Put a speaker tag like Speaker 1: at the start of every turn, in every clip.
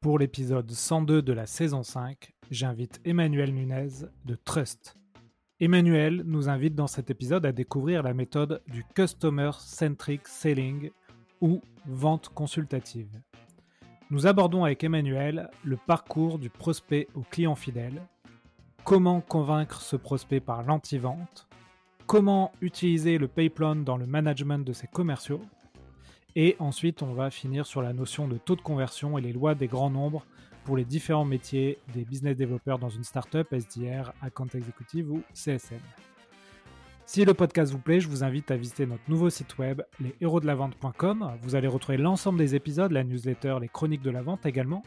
Speaker 1: Pour l'épisode 102 de la saison 5, j'invite Emmanuel Nunez de Trust. Emmanuel nous invite dans cet épisode à découvrir la méthode du Customer Centric Selling ou vente consultative. Nous abordons avec Emmanuel le parcours du prospect au client fidèle, comment convaincre ce prospect par l'anti-vente, comment utiliser le payplan dans le management de ses commerciaux, et ensuite on va finir sur la notion de taux de conversion et les lois des grands nombres pour les différents métiers des business développeurs dans une startup, SDR, account executive ou CSM. Si le podcast vous plaît, je vous invite à visiter notre nouveau site web, leshéroesdelavente.com. Vous allez retrouver l'ensemble des épisodes, la newsletter, les chroniques de la vente également.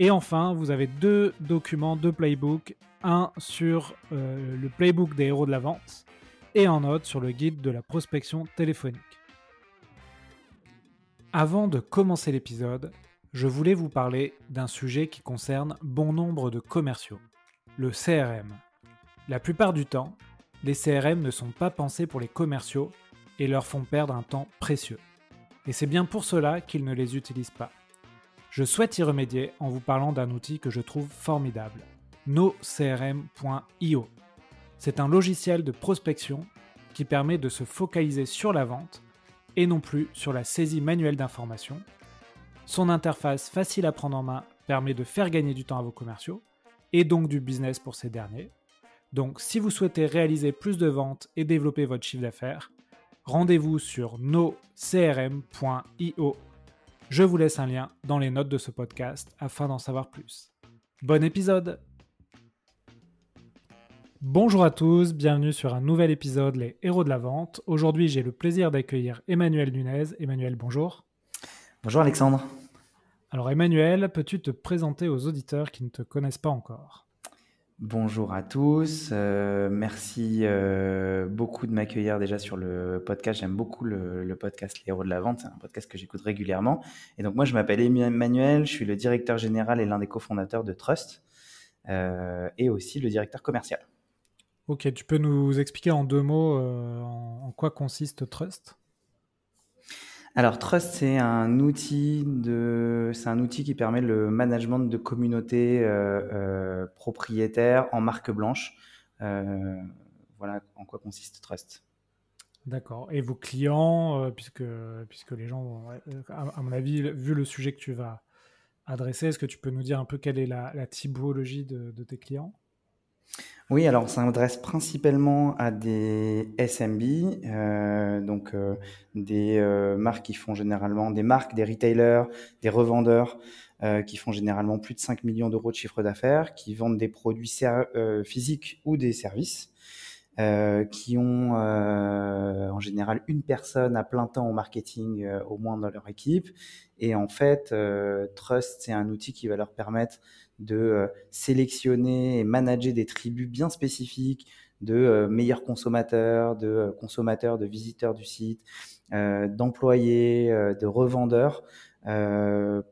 Speaker 1: Et enfin, vous avez deux documents, deux playbooks. Un sur euh, le playbook des héros de la vente et un autre sur le guide de la prospection téléphonique. Avant de commencer l'épisode, je voulais vous parler d'un sujet qui concerne bon nombre de commerciaux, le CRM. La plupart du temps, les CRM ne sont pas pensés pour les commerciaux et leur font perdre un temps précieux. Et c'est bien pour cela qu'ils ne les utilisent pas. Je souhaite y remédier en vous parlant d'un outil que je trouve formidable, nocrm.io. C'est un logiciel de prospection qui permet de se focaliser sur la vente et non plus sur la saisie manuelle d'informations. Son interface facile à prendre en main permet de faire gagner du temps à vos commerciaux et donc du business pour ces derniers. Donc si vous souhaitez réaliser plus de ventes et développer votre chiffre d'affaires, rendez-vous sur nocrm.io. Je vous laisse un lien dans les notes de ce podcast afin d'en savoir plus. Bon épisode Bonjour à tous, bienvenue sur un nouvel épisode Les Héros de la Vente. Aujourd'hui j'ai le plaisir d'accueillir Emmanuel Nunez. Emmanuel, bonjour.
Speaker 2: Bonjour Alexandre.
Speaker 1: Alors Emmanuel, peux-tu te présenter aux auditeurs qui ne te connaissent pas encore?
Speaker 2: Bonjour à tous, euh, merci euh, beaucoup de m'accueillir déjà sur le podcast. J'aime beaucoup le, podcast Les Héros de la Vente, c'est un podcast que j'écoute régulièrement. Et donc moi je m'appelle Emmanuel, je suis le directeur général et l'un des cofondateurs de Trust euh, et aussi le directeur commercial.
Speaker 1: Ok, tu peux nous expliquer en deux mots en quoi consiste Trust?
Speaker 2: Alors Trust, c'est un outil de, c'est un outil qui permet le management de communautés euh, euh, propriétaires en marque blanche. Euh, voilà en quoi consiste Trust.
Speaker 1: D'accord. Et vos clients, puisque, puisque les gens, à, mon avis, vu le sujet que tu vas adresser, est-ce que tu peux nous dire un peu quelle est la, typologie de tes clients?
Speaker 2: Oui, alors ça s'adresse principalement à des SMB, euh, donc euh, des euh, marques qui font généralement des marques, des retailers, des revendeurs qui font généralement plus de 5 millions d'euros de chiffre d'affaires, qui vendent des produits physiques ou des services, qui ont en général une personne à plein temps au marketing au moins dans leur équipe. Et en fait, Trust, c'est un outil qui va leur permettre de euh, sélectionner et manager des tribus bien spécifiques de euh, meilleurs consommateurs, de euh, consommateurs, de visiteurs du site, d'employés, de revendeurs,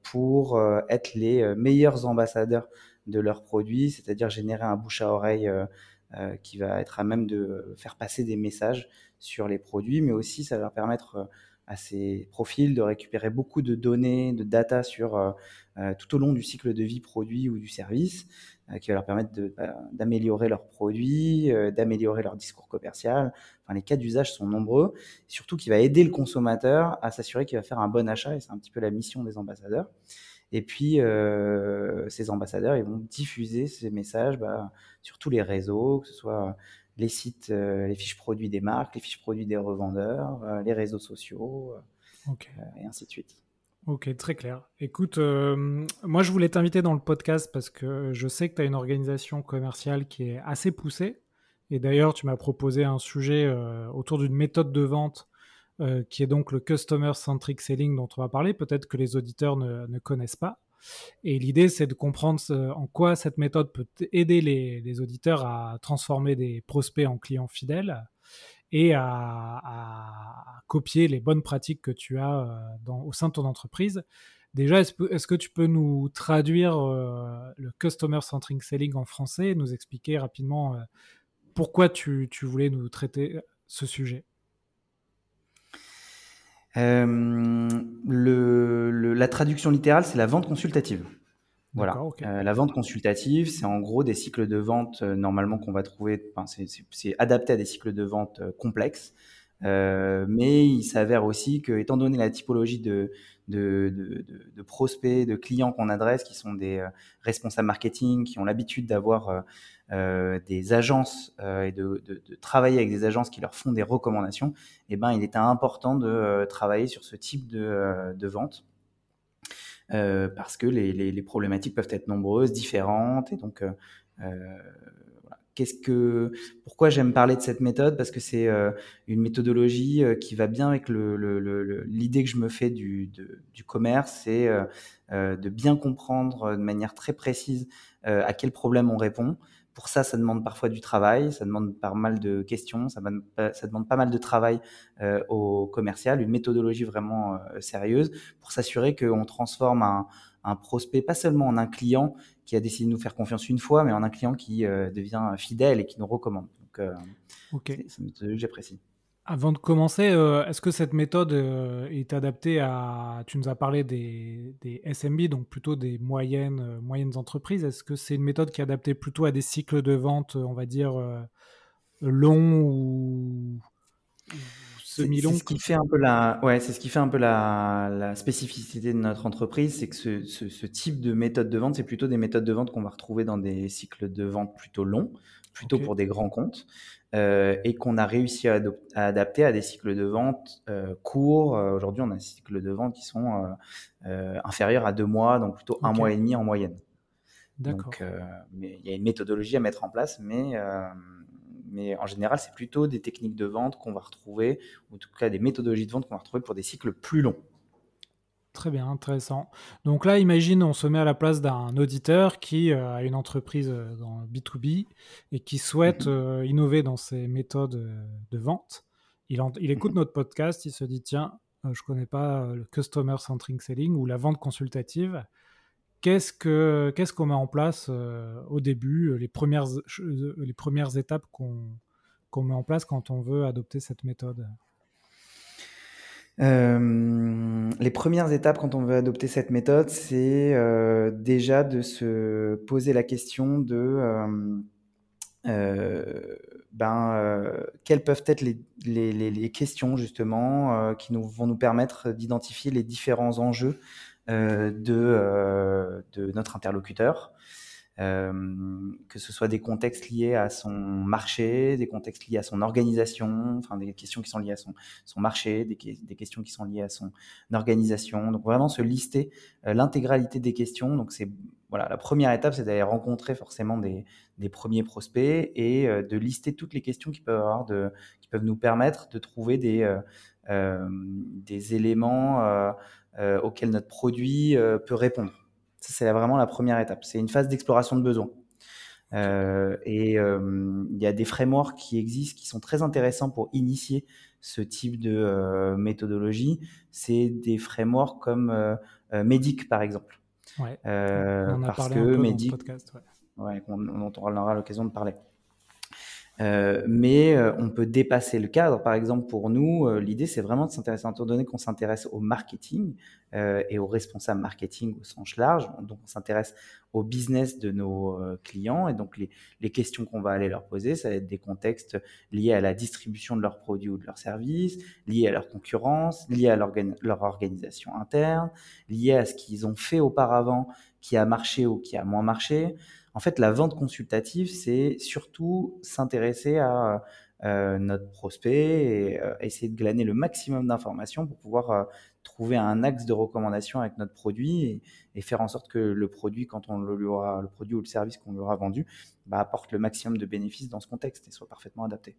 Speaker 2: pour être les meilleurs ambassadeurs de leurs produits, c'est-à-dire générer un bouche à oreille qui va être à même de faire passer des messages sur les produits, mais aussi ça va leur permettre à ces profils de récupérer beaucoup de données, de data sur euh, euh, tout au long du cycle de vie produit ou du service, euh, qui va leur permettre bah, d'améliorer leurs produits, d'améliorer leur discours commercial. Enfin, les cas d'usage sont nombreux, surtout qui va aider le consommateur à s'assurer qu'il va faire un bon achat, et c'est un petit peu la mission des ambassadeurs. Et puis, ces ambassadeurs, ils vont diffuser ces messages bah, sur tous les réseaux, que ce soit les sites, euh, les fiches produits des marques, les fiches produits des revendeurs, euh, les réseaux sociaux, euh, et ainsi de suite.
Speaker 1: Ok, très clair. Écoute, moi je voulais t'inviter dans le podcast parce que je sais que tu as une organisation commerciale qui est assez poussée. Et d'ailleurs, tu m'as proposé un sujet autour d'une méthode de vente qui est donc le Customer Centric Selling dont on va parler. Peut-être que les auditeurs ne connaissent pas. Et l'idée, c'est de comprendre en quoi cette méthode peut aider les, auditeurs à transformer des prospects en clients fidèles et à, copier les bonnes pratiques que tu as euh, au sein de ton entreprise. Déjà, est-ce, que tu peux nous traduire euh, le Customer Centric Selling en français et nous expliquer rapidement euh, pourquoi tu voulais nous traiter ce sujet?
Speaker 2: Euh, le, la traduction littérale, c'est la vente consultative. Voilà. la vente consultative, c'est en gros des cycles de vente normalement qu'on va trouver. c'est adapté à des cycles de vente complexes. Mais il s'avère aussi que, étant donné la typologie de, prospects, de clients qu'on adresse, qui sont des euh, responsables marketing, qui ont l'habitude d'avoir euh, euh, des agences et de, travailler avec des agences qui leur font des recommandations, eh ben, il était important de travailler sur ce type de, vente. parce que les, les, problématiques peuvent être nombreuses, différentes, et donc Qu'est-ce que, pourquoi j'aime parler de cette méthode? Parce que c'est euh, une méthodologie euh, qui va bien avec l'idée que je me fais du, commerce, c'est euh, de bien comprendre de manière très précise à quel problème on répond. Pour ça, ça demande parfois du travail, ça demande pas mal de questions, ça demande, ça demande pas mal de travail au commercial, une méthodologie vraiment sérieuse pour s'assurer qu'on transforme un, un prospect, pas seulement en un client qui a décidé de nous faire confiance une fois, mais en un client qui euh, devient fidèle et qui nous recommande. Donc, euh, c'est une méthode que j'apprécie.
Speaker 1: Avant de commencer, euh, est-ce que cette méthode est adaptée à, tu nous as parlé des, des SMB, donc plutôt des moyennes, moyennes entreprises. Est-ce que c'est une méthode qui est adaptée plutôt à des cycles de vente, on va dire, longs ou
Speaker 2: c'est ce qui fait un peu la, ouais, c'est ce qui fait un peu la, la spécificité de notre entreprise, c'est que ce, ce, ce, type de méthode de vente, c'est plutôt des méthodes de vente qu'on va retrouver dans des cycles de vente plutôt longs, plutôt pour des grands comptes, euh, et qu'on a réussi à, adapter à des cycles de vente euh, courts. Euh, aujourd'hui, on a des cycles de vente qui sont euh, inférieurs à deux mois, donc plutôt un mois et demi en moyenne. D'accord. Il y a une méthodologie à mettre en place, mais mais en général, c'est plutôt des techniques de vente qu'on va retrouver, ou en tout cas des méthodologies de vente qu'on va retrouver pour des cycles plus longs.
Speaker 1: Très bien, intéressant. Donc là, imagine, on se met à la place d'un auditeur qui euh, a une entreprise euh, dans B2B et qui souhaite mhm. euh, innover dans ses méthodes de vente. Il, il écoute mhm. notre podcast, il se dit, tiens, je ne connais pas le Customer Centric Selling ou la vente consultative. Qu'est-ce que qu'est-ce qu'on met en place euh, au début, euh, les premières euh, les premières étapes qu'on met en place quand on veut adopter cette méthode?
Speaker 2: Les premières étapes quand on veut adopter cette méthode, c'est déjà de se poser la question de ben, quelles peuvent être les, questions justement qui vont nous permettre d'identifier les différents enjeux de, euh, de notre interlocuteur. Euh, que ce soit des contextes liés à son marché, des contextes liés à son organisation, enfin des questions qui sont liées à son, son marché, des, des questions qui sont liées à son organisation. Donc vraiment se lister l'intégralité des questions. Donc c'est voilà la première étape, c'est d'aller rencontrer forcément des, des, premiers prospects et de lister toutes les questions qui peuvent avoir de, qui peuvent nous permettre de trouver des des éléments euh, notre produit euh, peut répondre. Ça, c'est vraiment la première étape. C'est une phase d'exploration de besoins. Euh, et il y a des frameworks qui existent qui sont très intéressants pour initier ce type de méthodologie. C'est des frameworks comme Medic, par exemple.
Speaker 1: Ouais. on a parce que Medic, podcast,
Speaker 2: ouais. on, on aura l'occasion de parler. Euh, mais euh, on peut dépasser le cadre. Par exemple, pour nous, euh, l'idée, c'est vraiment de s'intéresser, étant donné qu'on s'intéresse au marketing et aux responsables marketing au sens large. Donc, on s'intéresse au business de nos clients et donc les, les questions qu'on va aller leur poser, ça va être des contextes liés à la distribution de leurs produits ou de leurs services, liés à leur concurrence, liés à leur organisation interne, liés à ce qu'ils ont fait auparavant qui a marché ou qui a moins marché. En fait, la vente consultative, c'est surtout s'intéresser à euh, notre prospect et euh, essayer de glaner le maximum d'informations pour pouvoir euh, trouver un axe de recommandation avec notre produit et, faire en sorte que le produit, quand on le lui aura, le produit ou le service qu'on lui aura vendu, bah, apporte le maximum de bénéfices dans ce contexte et soit parfaitement adapté.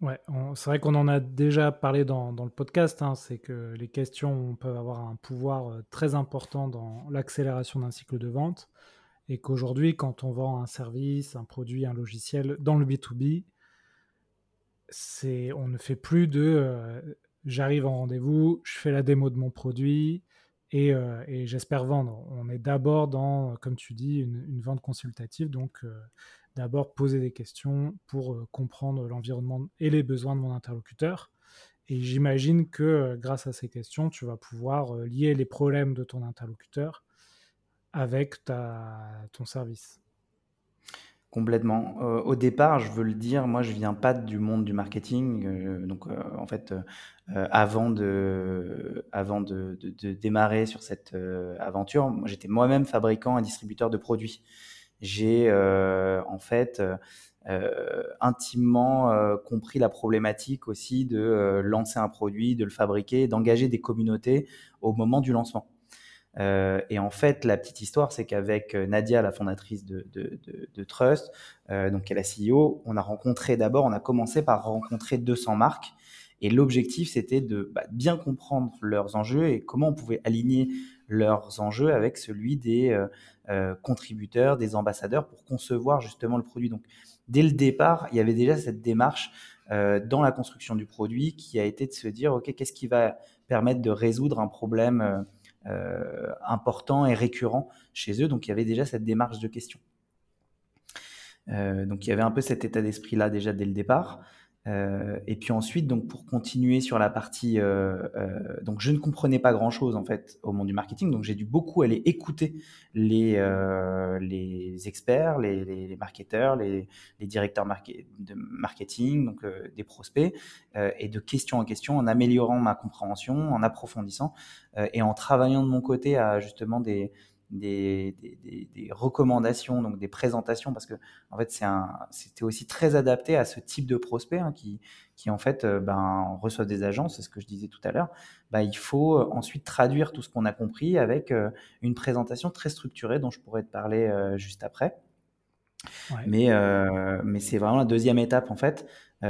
Speaker 1: Ouais, c'est vrai qu'on en a déjà parlé dans, le podcast, hein, c'est que les questions peuvent avoir un pouvoir très important dans l'accélération d'un cycle de vente et qu'aujourd'hui, quand on vend un service, un produit, un logiciel dans le B2B, c'est, on ne fait plus de euh, j'arrive en rendez-vous, je fais la démo de mon produit et, euh, j'espère vendre. On est d'abord dans, comme tu dis, une, vente consultative, donc euh, d'abord poser des questions pour comprendre l'environnement et les besoins de mon interlocuteur. Et j'imagine que grâce à ces questions, tu vas pouvoir lier les problèmes de ton interlocuteur avec ton service.
Speaker 2: Complètement. Euh, au départ, je veux le dire, moi, je viens pas du monde du marketing. Euh, donc, euh, en fait, avant de, avant de, démarrer sur cette aventure, j'étais moi-même fabricant et distributeur de produits. J'ai en fait intimement compris la problématique aussi de lancer un produit, de le fabriquer, d'engager des communautés au moment du lancement. Euh, et en fait, la petite histoire, c'est qu'avec euh, Nadia, la fondatrice de, Trust, euh, donc qui est la CEO, on a rencontré d'abord, on a commencé par rencontrer 200 marques. Et l'objectif, c'était de bah, bien comprendre leurs enjeux et comment on pouvait aligner leurs enjeux avec celui des contributeurs, des ambassadeurs pour concevoir justement le produit. Donc, dès le départ, il y avait déjà cette démarche dans la construction du produit qui a été de se dire, OK, qu'est-ce qui va permettre de résoudre un problème euh, important et récurrent chez eux. Donc il y avait déjà cette démarche de question. Euh, donc il y avait un peu cet état d'esprit là déjà dès le départ. Euh, et puis ensuite, donc pour continuer sur la partie, euh, euh, donc je ne comprenais pas grand chose en fait au monde du marketing, donc j'ai dû beaucoup aller écouter les euh, les experts, les, les, les marketeurs, les, les directeurs de marketing, donc euh, des prospects, et de question en question, en améliorant ma compréhension, en approfondissant et en travaillant de mon côté à justement des des, des, des, recommandations, donc des présentations, parce que en fait c'était aussi très adapté à ce type de prospect hein, qui, qui en fait euh, ben, reçoivent des agences, c'est ce que je disais tout à l'heure. Ben, il faut euh, ensuite traduire tout ce qu'on a compris avec euh, une présentation très structurée dont je pourrais te parler juste après. Ouais. Mais, mais c'est vraiment la deuxième étape en fait.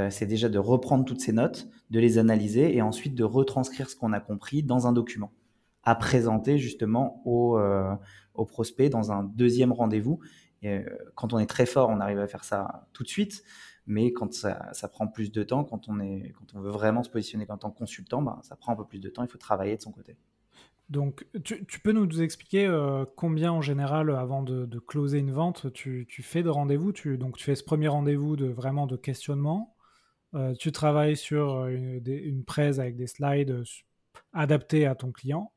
Speaker 2: c'est déjà de reprendre toutes ces notes, de les analyser et ensuite de retranscrire ce qu'on a compris dans un document à présenter justement au, euh, au prospect dans un deuxième rendez-vous. Euh, quand on est très fort, on arrive à faire ça tout de suite, mais quand ça, prend plus de temps, quand on, est, quand on veut vraiment se positionner en tant que consultant, bah, ça prend un peu plus de temps, il faut travailler de son côté.
Speaker 1: Donc, tu, peux nous expliquer euh, combien en général, avant de, closer une vente, tu, fais de rendez-vous? Tu, Donc, tu fais ce premier rendez-vous de vraiment de questionnement. Euh, tu travailles sur une, une presse avec des slides adaptés à ton client.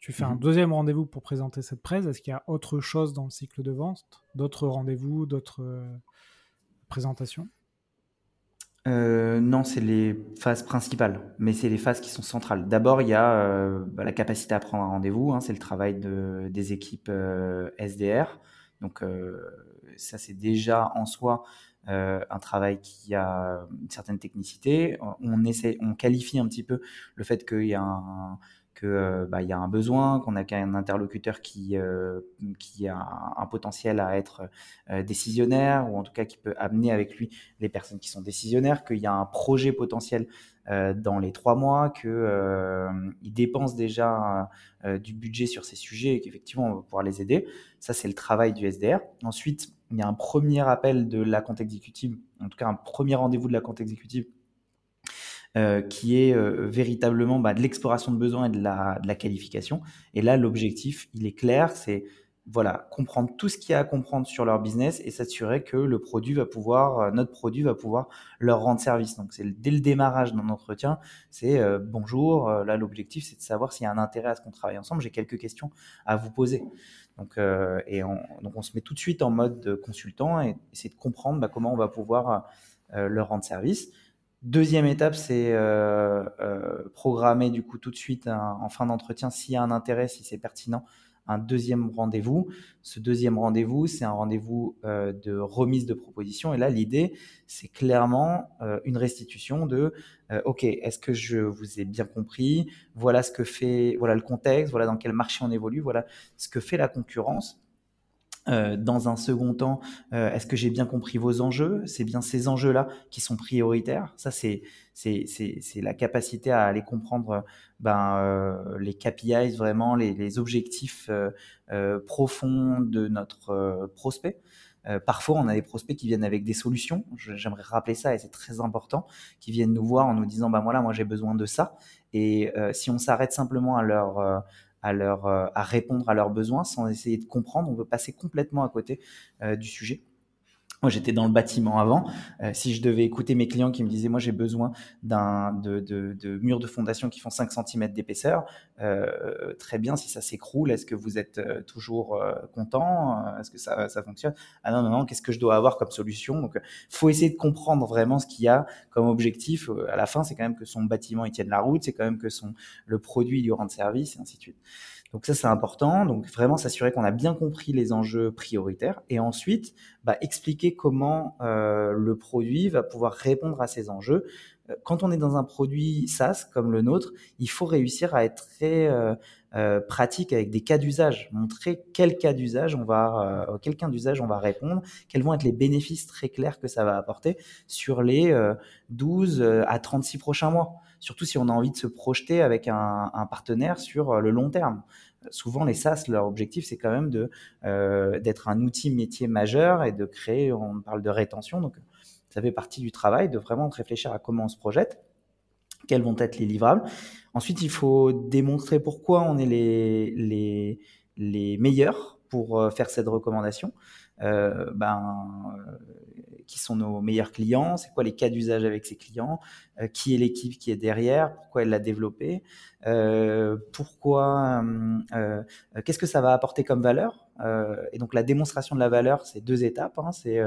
Speaker 1: Tu fais un mhm. deuxième rendez-vous pour présenter cette presse. Est-ce qu'il y a autre chose dans le cycle de vente? D'autres rendez-vous, d'autres euh, présentations?
Speaker 2: Euh, non, c'est les phases principales, mais c'est les phases qui sont centrales. D'abord, il y a euh, bah, la capacité à prendre un rendez-vous, hein, c'est le travail de, des équipes euh, SDR. Donc euh, ça, c'est déjà en soi euh, un travail qui a une certaine technicité. On essaie, on qualifie un petit peu le fait qu'il y a un, qu'il euh, bah, y a un besoin, qu'on a qu'un interlocuteur qui, euh, a un, potentiel à être euh, décisionnaire, ou en tout cas qui peut amener avec lui les personnes qui sont décisionnaires, qu'il y a un projet potentiel dans les trois mois, qu'il dépense déjà du budget sur ces sujets et qu'effectivement on va pouvoir les aider. Ça, c'est le travail du SDR. Ensuite, il y a un premier appel de la compte exécutive, en tout cas un premier rendez-vous de la compte exécutive euh, qui est euh, véritablement bah, de l'exploration de besoins et de la, de la qualification. Et là, l'objectif, il est clair, c'est voilà, comprendre tout ce qu'il y a à comprendre sur leur business et s'assurer que le produit va pouvoir, euh, notre produit va pouvoir leur rendre service. Donc c'est dès le démarrage d'un entretien, c'est euh, bonjour. là, l'objectif c'est de savoir s'il y a un intérêt à ce qu'on travaille ensemble. J'ai quelques questions à vous poser. Donc, euh, et on, donc on se met tout de suite en mode consultant et essayer de comprendre bah, comment on va pouvoir leur rendre service. Deuxième étape, c'est euh, euh, programmer du coup tout de suite en fin d'entretien s'il y a un intérêt, si c'est pertinent, un deuxième rendez-vous. Ce deuxième rendez-vous, c'est un rendez-vous euh, de remise de proposition. Et là, l'idée, c'est clairement euh, une restitution de euh, OK, est-ce que je vous ai bien compris? Voilà ce que fait, voilà le contexte, voilà dans quel marché on évolue, voilà ce que fait la concurrence euh, dans un second temps, euh, est-ce que j'ai bien compris vos enjeux? C'est bien ces enjeux-là qui sont prioritaires. Ça, c'est la capacité à aller comprendre ben, euh, les KPIs, vraiment les, les objectifs profonds de notre prospect. parfois, on a des prospects qui viennent avec des solutions. J'aimerais rappeler ça et c'est très important, qui viennent nous voir en nous disant, ben voilà, moi j'ai besoin de ça. Et si on s'arrête simplement à leur à, leur, euh, à répondre à leurs besoins sans essayer de comprendre. On veut passer complètement à côté euh, du sujet. Moi, j'étais dans le bâtiment avant. Euh, si je devais écouter mes clients qui me disaient, moi, j'ai besoin d'un de, de, de, murs de fondation qui font 5 cm d'épaisseur, euh, très bien. Si ça s'écroule, est-ce que vous êtes euh, toujours euh, content Est-ce que ça, ça fonctionne? Ah non, non, non. Qu'est-ce que je dois avoir comme solution? Donc, faut essayer de comprendre vraiment ce qu'il y a comme objectif. À la fin, c'est quand même que son bâtiment il tienne la route, c'est quand même que son le produit lui rende service, et ainsi de suite. Donc ça, c'est important. Donc vraiment s'assurer qu'on a bien compris les enjeux prioritaires et ensuite bah, expliquer comment euh, le produit va pouvoir répondre à ces enjeux. Euh, quand on est dans un produit SaaS comme le nôtre, il faut réussir à être très euh, euh pratique avec des cas d'usage, montrer quel cas d'usage on va, euh, quel cas d'usage on va répondre, quels vont être les bénéfices très clairs que ça va apporter sur les 12 à 36 prochains mois surtout si on a envie de se projeter avec un, partenaire sur euh, le long terme. Souvent, les SaaS, leur objectif, c'est quand même euh, d'être un outil métier majeur et de créer, on parle de rétention, donc ça fait partie du travail, de vraiment réfléchir à comment on se projette, quels vont être les livrables. Ensuite, il faut démontrer pourquoi on est les, les, les meilleurs pour euh, faire cette recommandation. Euh, ben, qui sont nos meilleurs clients, c'est quoi les cas d'usage avec ces clients, euh, qui est l'équipe qui est derrière, pourquoi elle l'a développé, euh, pourquoi, euh, qu'est-ce que ça va apporter comme valeur. et donc la démonstration de la valeur, c'est deux étapes. Hein, c'est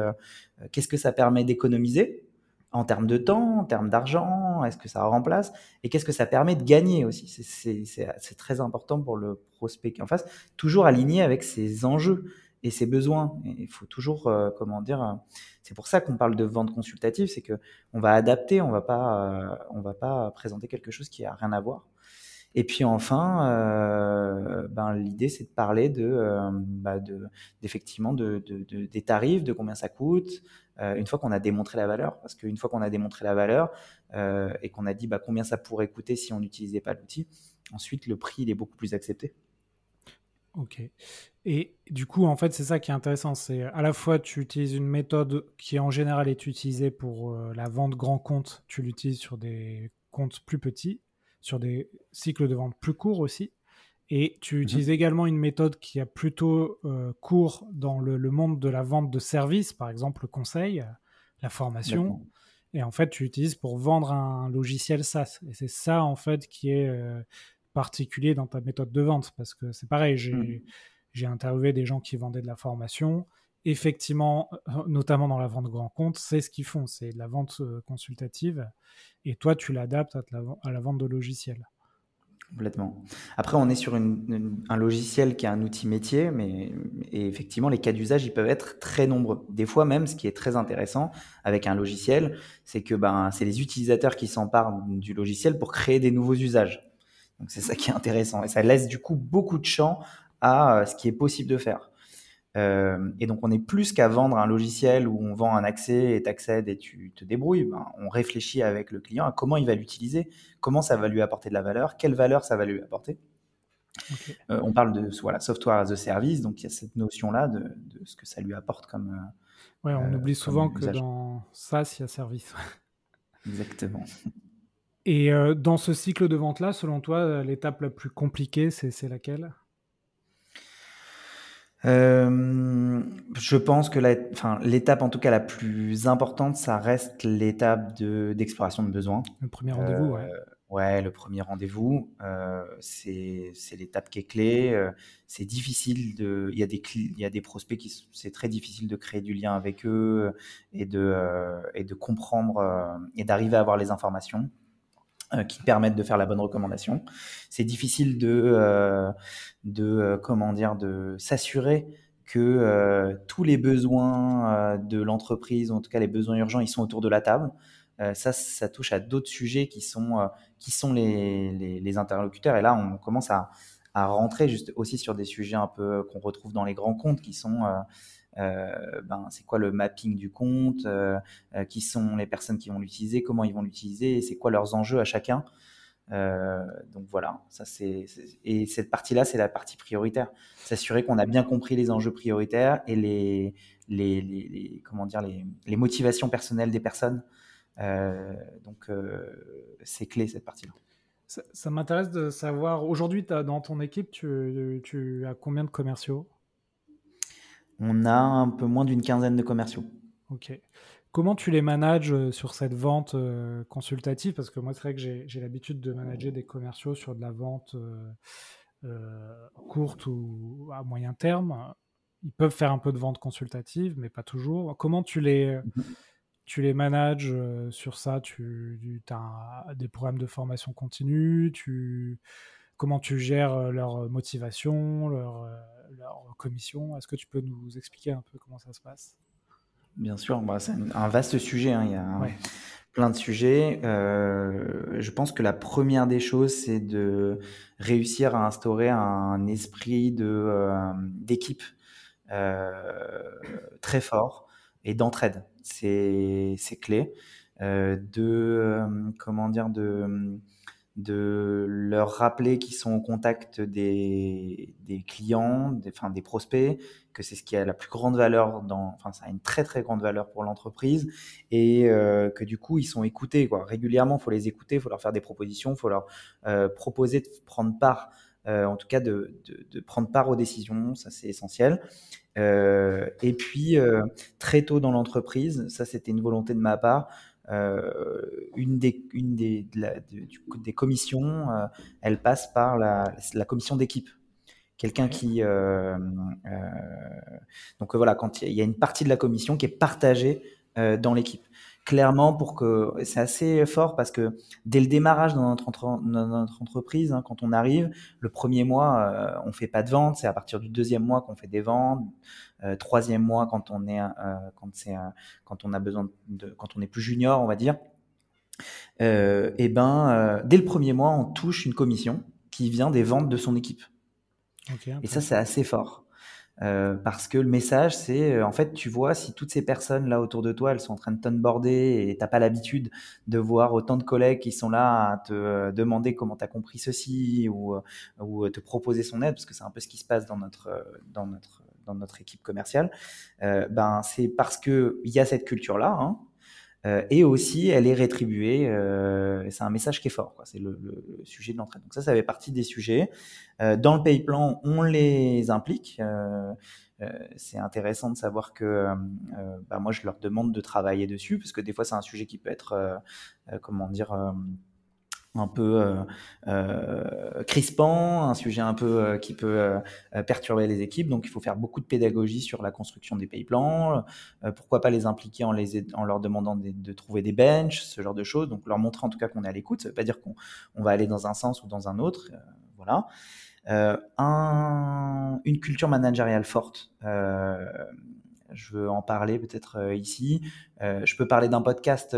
Speaker 2: qu'est-ce que ça permet d'économiser en termes de temps, en termes d'argent, est-ce que ça remplace Et qu'est-ce que ça permet de gagner aussi C'est très important pour le prospect qui en face, toujours aligné avec ses enjeux et ses besoins. il faut toujours, euh, comment dire, euh, c'est pour ça qu'on parle de vente consultative, c'est que on va adapter, on va pas, euh, on va pas présenter quelque chose qui a rien à voir. Et puis enfin, euh, ben, l'idée c'est de parler de, bah de d'effectivement de, de, de, des tarifs, de combien ça coûte, une fois qu'on a démontré la valeur. Parce qu'une fois qu'on a démontré la valeur et qu'on a dit bah, combien ça pourrait coûter si on n'utilisait pas l'outil, ensuite le prix il est beaucoup plus accepté.
Speaker 1: Ok. Et du coup, en fait, c'est ça qui est intéressant. C'est à la fois, tu utilises une méthode qui en général est utilisée pour euh, la vente grand compte. Tu l'utilises sur des comptes plus petits, sur des cycles de vente plus courts aussi. Et tu mmh utilises également une méthode qui a plutôt euh, court dans le, monde de la vente de services, par exemple le conseil, la formation. Et en fait, tu l'utilises pour vendre un logiciel SaaS. Et c'est ça, en fait, qui est euh, particulier dans ta méthode de vente parce que c'est pareil, j'ai mmh. interviewé des gens qui vendaient de la formation. Effectivement, euh, notamment dans la vente grand compte, c'est ce qu'ils font, c'est de la vente euh, consultative. Et toi, tu l'adaptes à, la vente de logiciels.
Speaker 2: Complètement. Après, on est sur un logiciel qui est un outil métier, mais et effectivement, les cas d'usage, ils peuvent être très nombreux. Des fois même, ce qui est très intéressant avec un logiciel, c'est que ben, c'est les utilisateurs qui s'emparent du logiciel pour créer des nouveaux usages. Donc c'est ça qui est intéressant. Et ça laisse du coup beaucoup de champ à euh, ce qui est possible de faire. Euh, et donc on est plus qu'à vendre un logiciel où on vend un accès et t'accèdes et tu te débrouilles. Ben, on réfléchit avec le client à comment il va l'utiliser, comment ça va lui apporter de la valeur, quelle valeur ça va lui apporter. Euh, on parle de voilà, software as a service, donc il y a cette notion-là de, de, ce que ça lui apporte comme.
Speaker 1: ouais, on oublie souvent que dans SaaS, il y a service.
Speaker 2: Exactement.
Speaker 1: Et euh, dans ce cycle de vente-là, selon toi, l'étape la plus compliquée, c'est laquelle?
Speaker 2: Euh, je pense que l'étape en tout cas la plus importante, ça reste l'étape d'exploration de, besoins.
Speaker 1: Le premier rendez-vous, ouais.
Speaker 2: Euh, ouais, le premier rendez-vous, c'est l'étape qui est clé. c'est difficile de, il y a des il y a des prospects qui c'est très difficile de créer du lien avec eux et de et de comprendre et d'arriver à avoir les informations. Euh, qui permettent de faire la bonne recommandation. C'est difficile de, euh, de euh, comment dire, de s'assurer que tous les besoins de l'entreprise, en tout cas les besoins urgents, ils sont autour de la table. ça, ça touche à d'autres sujets qui sont, qui sont les, les, les, interlocuteurs. Et là, on commence à, à rentrer juste aussi sur des sujets un peu qu'on retrouve dans les grands comptes, qui sont euh, ben, c'est quoi le mapping du compte, euh, euh, qui sont les personnes qui vont l'utiliser, comment ils vont l'utiliser, c'est quoi leurs enjeux à chacun. donc voilà, ça c'est et cette partie-là, c'est la partie prioritaire. S'assurer qu'on a bien compris les enjeux prioritaires et les, les, les, comment dire les, les, motivations personnelles des personnes. donc c'est clé cette partie-là.
Speaker 1: Ça, ça m'intéresse de savoir. Aujourd'hui, dans ton équipe, tu, tu as combien de commerciaux?
Speaker 2: On a un peu moins d'une quinzaine de commerciaux.
Speaker 1: Ok. Comment tu les manages euh, sur cette vente euh, consultative? Parce que moi, c'est vrai que j'ai l'habitude de manager des commerciaux sur de la vente euh, courte ou à moyen terme. Ils peuvent faire un peu de vente consultative, mais pas toujours. Comment tu les, manages sur ça? Tu, as des programmes de formation continue? Comment tu gères leur motivation, leur commission Est-ce que tu peux nous expliquer un peu comment ça se passe?
Speaker 2: Bien sûr, bah, c'est un vaste sujet. Hein. Il y a plein de sujets. Euh, je pense que la première des choses, c'est de réussir à instaurer un esprit de euh, d'équipe euh, très fort et d'entraide. C'est c'est clé. de comment dire de de leur rappeler qu'ils sont au contact des, des clients, des, enfin, des prospects, que c'est ce qui a la plus grande valeur dans, enfin, ça a une très très grande valeur pour l'entreprise et euh, que du coup ils sont écoutés quoi. Régulièrement, faut les écouter, faut leur faire des propositions, faut leur euh, proposer de prendre part, euh, en tout cas de, de, prendre part aux décisions, ça c'est essentiel. et puis très tôt dans l'entreprise, ça c'était une volonté de ma part euh, une des, une des, des commissions, euh, elle passe par la, la commission d'équipe. Quelqu'un qui euh, donc voilà quand il y a une partie de la commission qui est partagée dans l'équipe clairement pour que c'est assez fort parce que dès le démarrage dans notre, notre entreprise, hein, quand on arrive, le premier mois, euh, on fait pas de vente, c'est à partir du deuxième mois qu'on fait des ventes, euh, troisième mois quand on est euh, quand c'est quand on a besoin de quand on est plus junior, on va dire. et ben dès le premier mois, on touche une commission qui vient des ventes de son équipe. et ça, c'est assez fort. Euh, parce que le message, c'est euh, en fait, tu vois, si toutes ces personnes là autour de toi, elles sont en train de t'onboarder et t'as pas l'habitude de voir autant de collègues qui sont là à te euh, demander comment tu as compris ceci ou, ou te proposer son aide, parce que c'est un peu ce qui se passe dans notre, dans notre, dans notre équipe commerciale, ben c'est parce que il y a cette culture là. Hein, euh, et aussi, elle est rétribuée. Euh, c'est un message qui est fort. C'est le, le, sujet de l'entraide. Donc ça, ça fait partie des sujets. Euh, dans le pay plan, on les implique. Euh, euh, c'est intéressant de savoir que bah, moi, je leur demande de travailler dessus, parce que des fois, c'est un sujet qui peut être, comment dire un peu euh, euh, crispant, un sujet un peu euh, qui peut perturber les équipes. Donc, il faut faire beaucoup de pédagogie sur la construction des pay plans. pourquoi pas les impliquer en, les en leur demandant de, trouver des benches, ce genre de choses. Donc, leur montrer en tout cas qu'on est à l'écoute. Ça ne veut pas dire qu'on on va aller dans un sens ou dans un autre. voilà. Un, une culture managériale forte. je veux en parler peut-être ici. je peux parler d'un podcast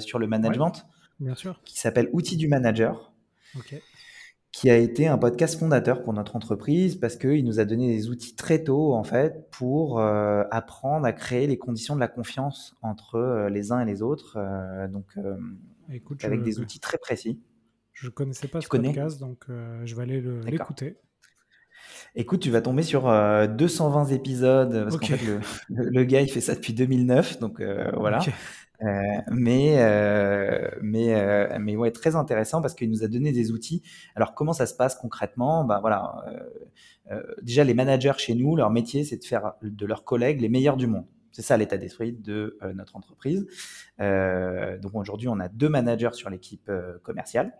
Speaker 2: sur le management.
Speaker 1: Bien sûr.
Speaker 2: qui s'appelle Outils du manager. Qui a été un podcast fondateur pour notre entreprise parce qu'il nous a donné des outils très tôt en fait pour euh, apprendre à créer les conditions de la confiance entre euh, les uns et les autres. Euh, donc, avec des outils très précis.
Speaker 1: Je ne connaissais pas ce podcast, donc je vais aller l'écouter.
Speaker 2: Écoute, tu vas tomber sur 220 épisodes, parce qu'en fait, le, le, gars, il fait ça depuis 2009, donc voilà. Euh, mais euh, mais euh, mais ouais, très intéressant parce qu'il nous a donné des outils. Alors comment ça se passe concrètement? Ben voilà, déjà les managers chez nous, leur métier c'est de faire de leurs collègues les meilleurs du monde. C'est ça l'état d'esprit de notre entreprise. donc aujourd'hui, on a deux managers sur l'équipe commerciale.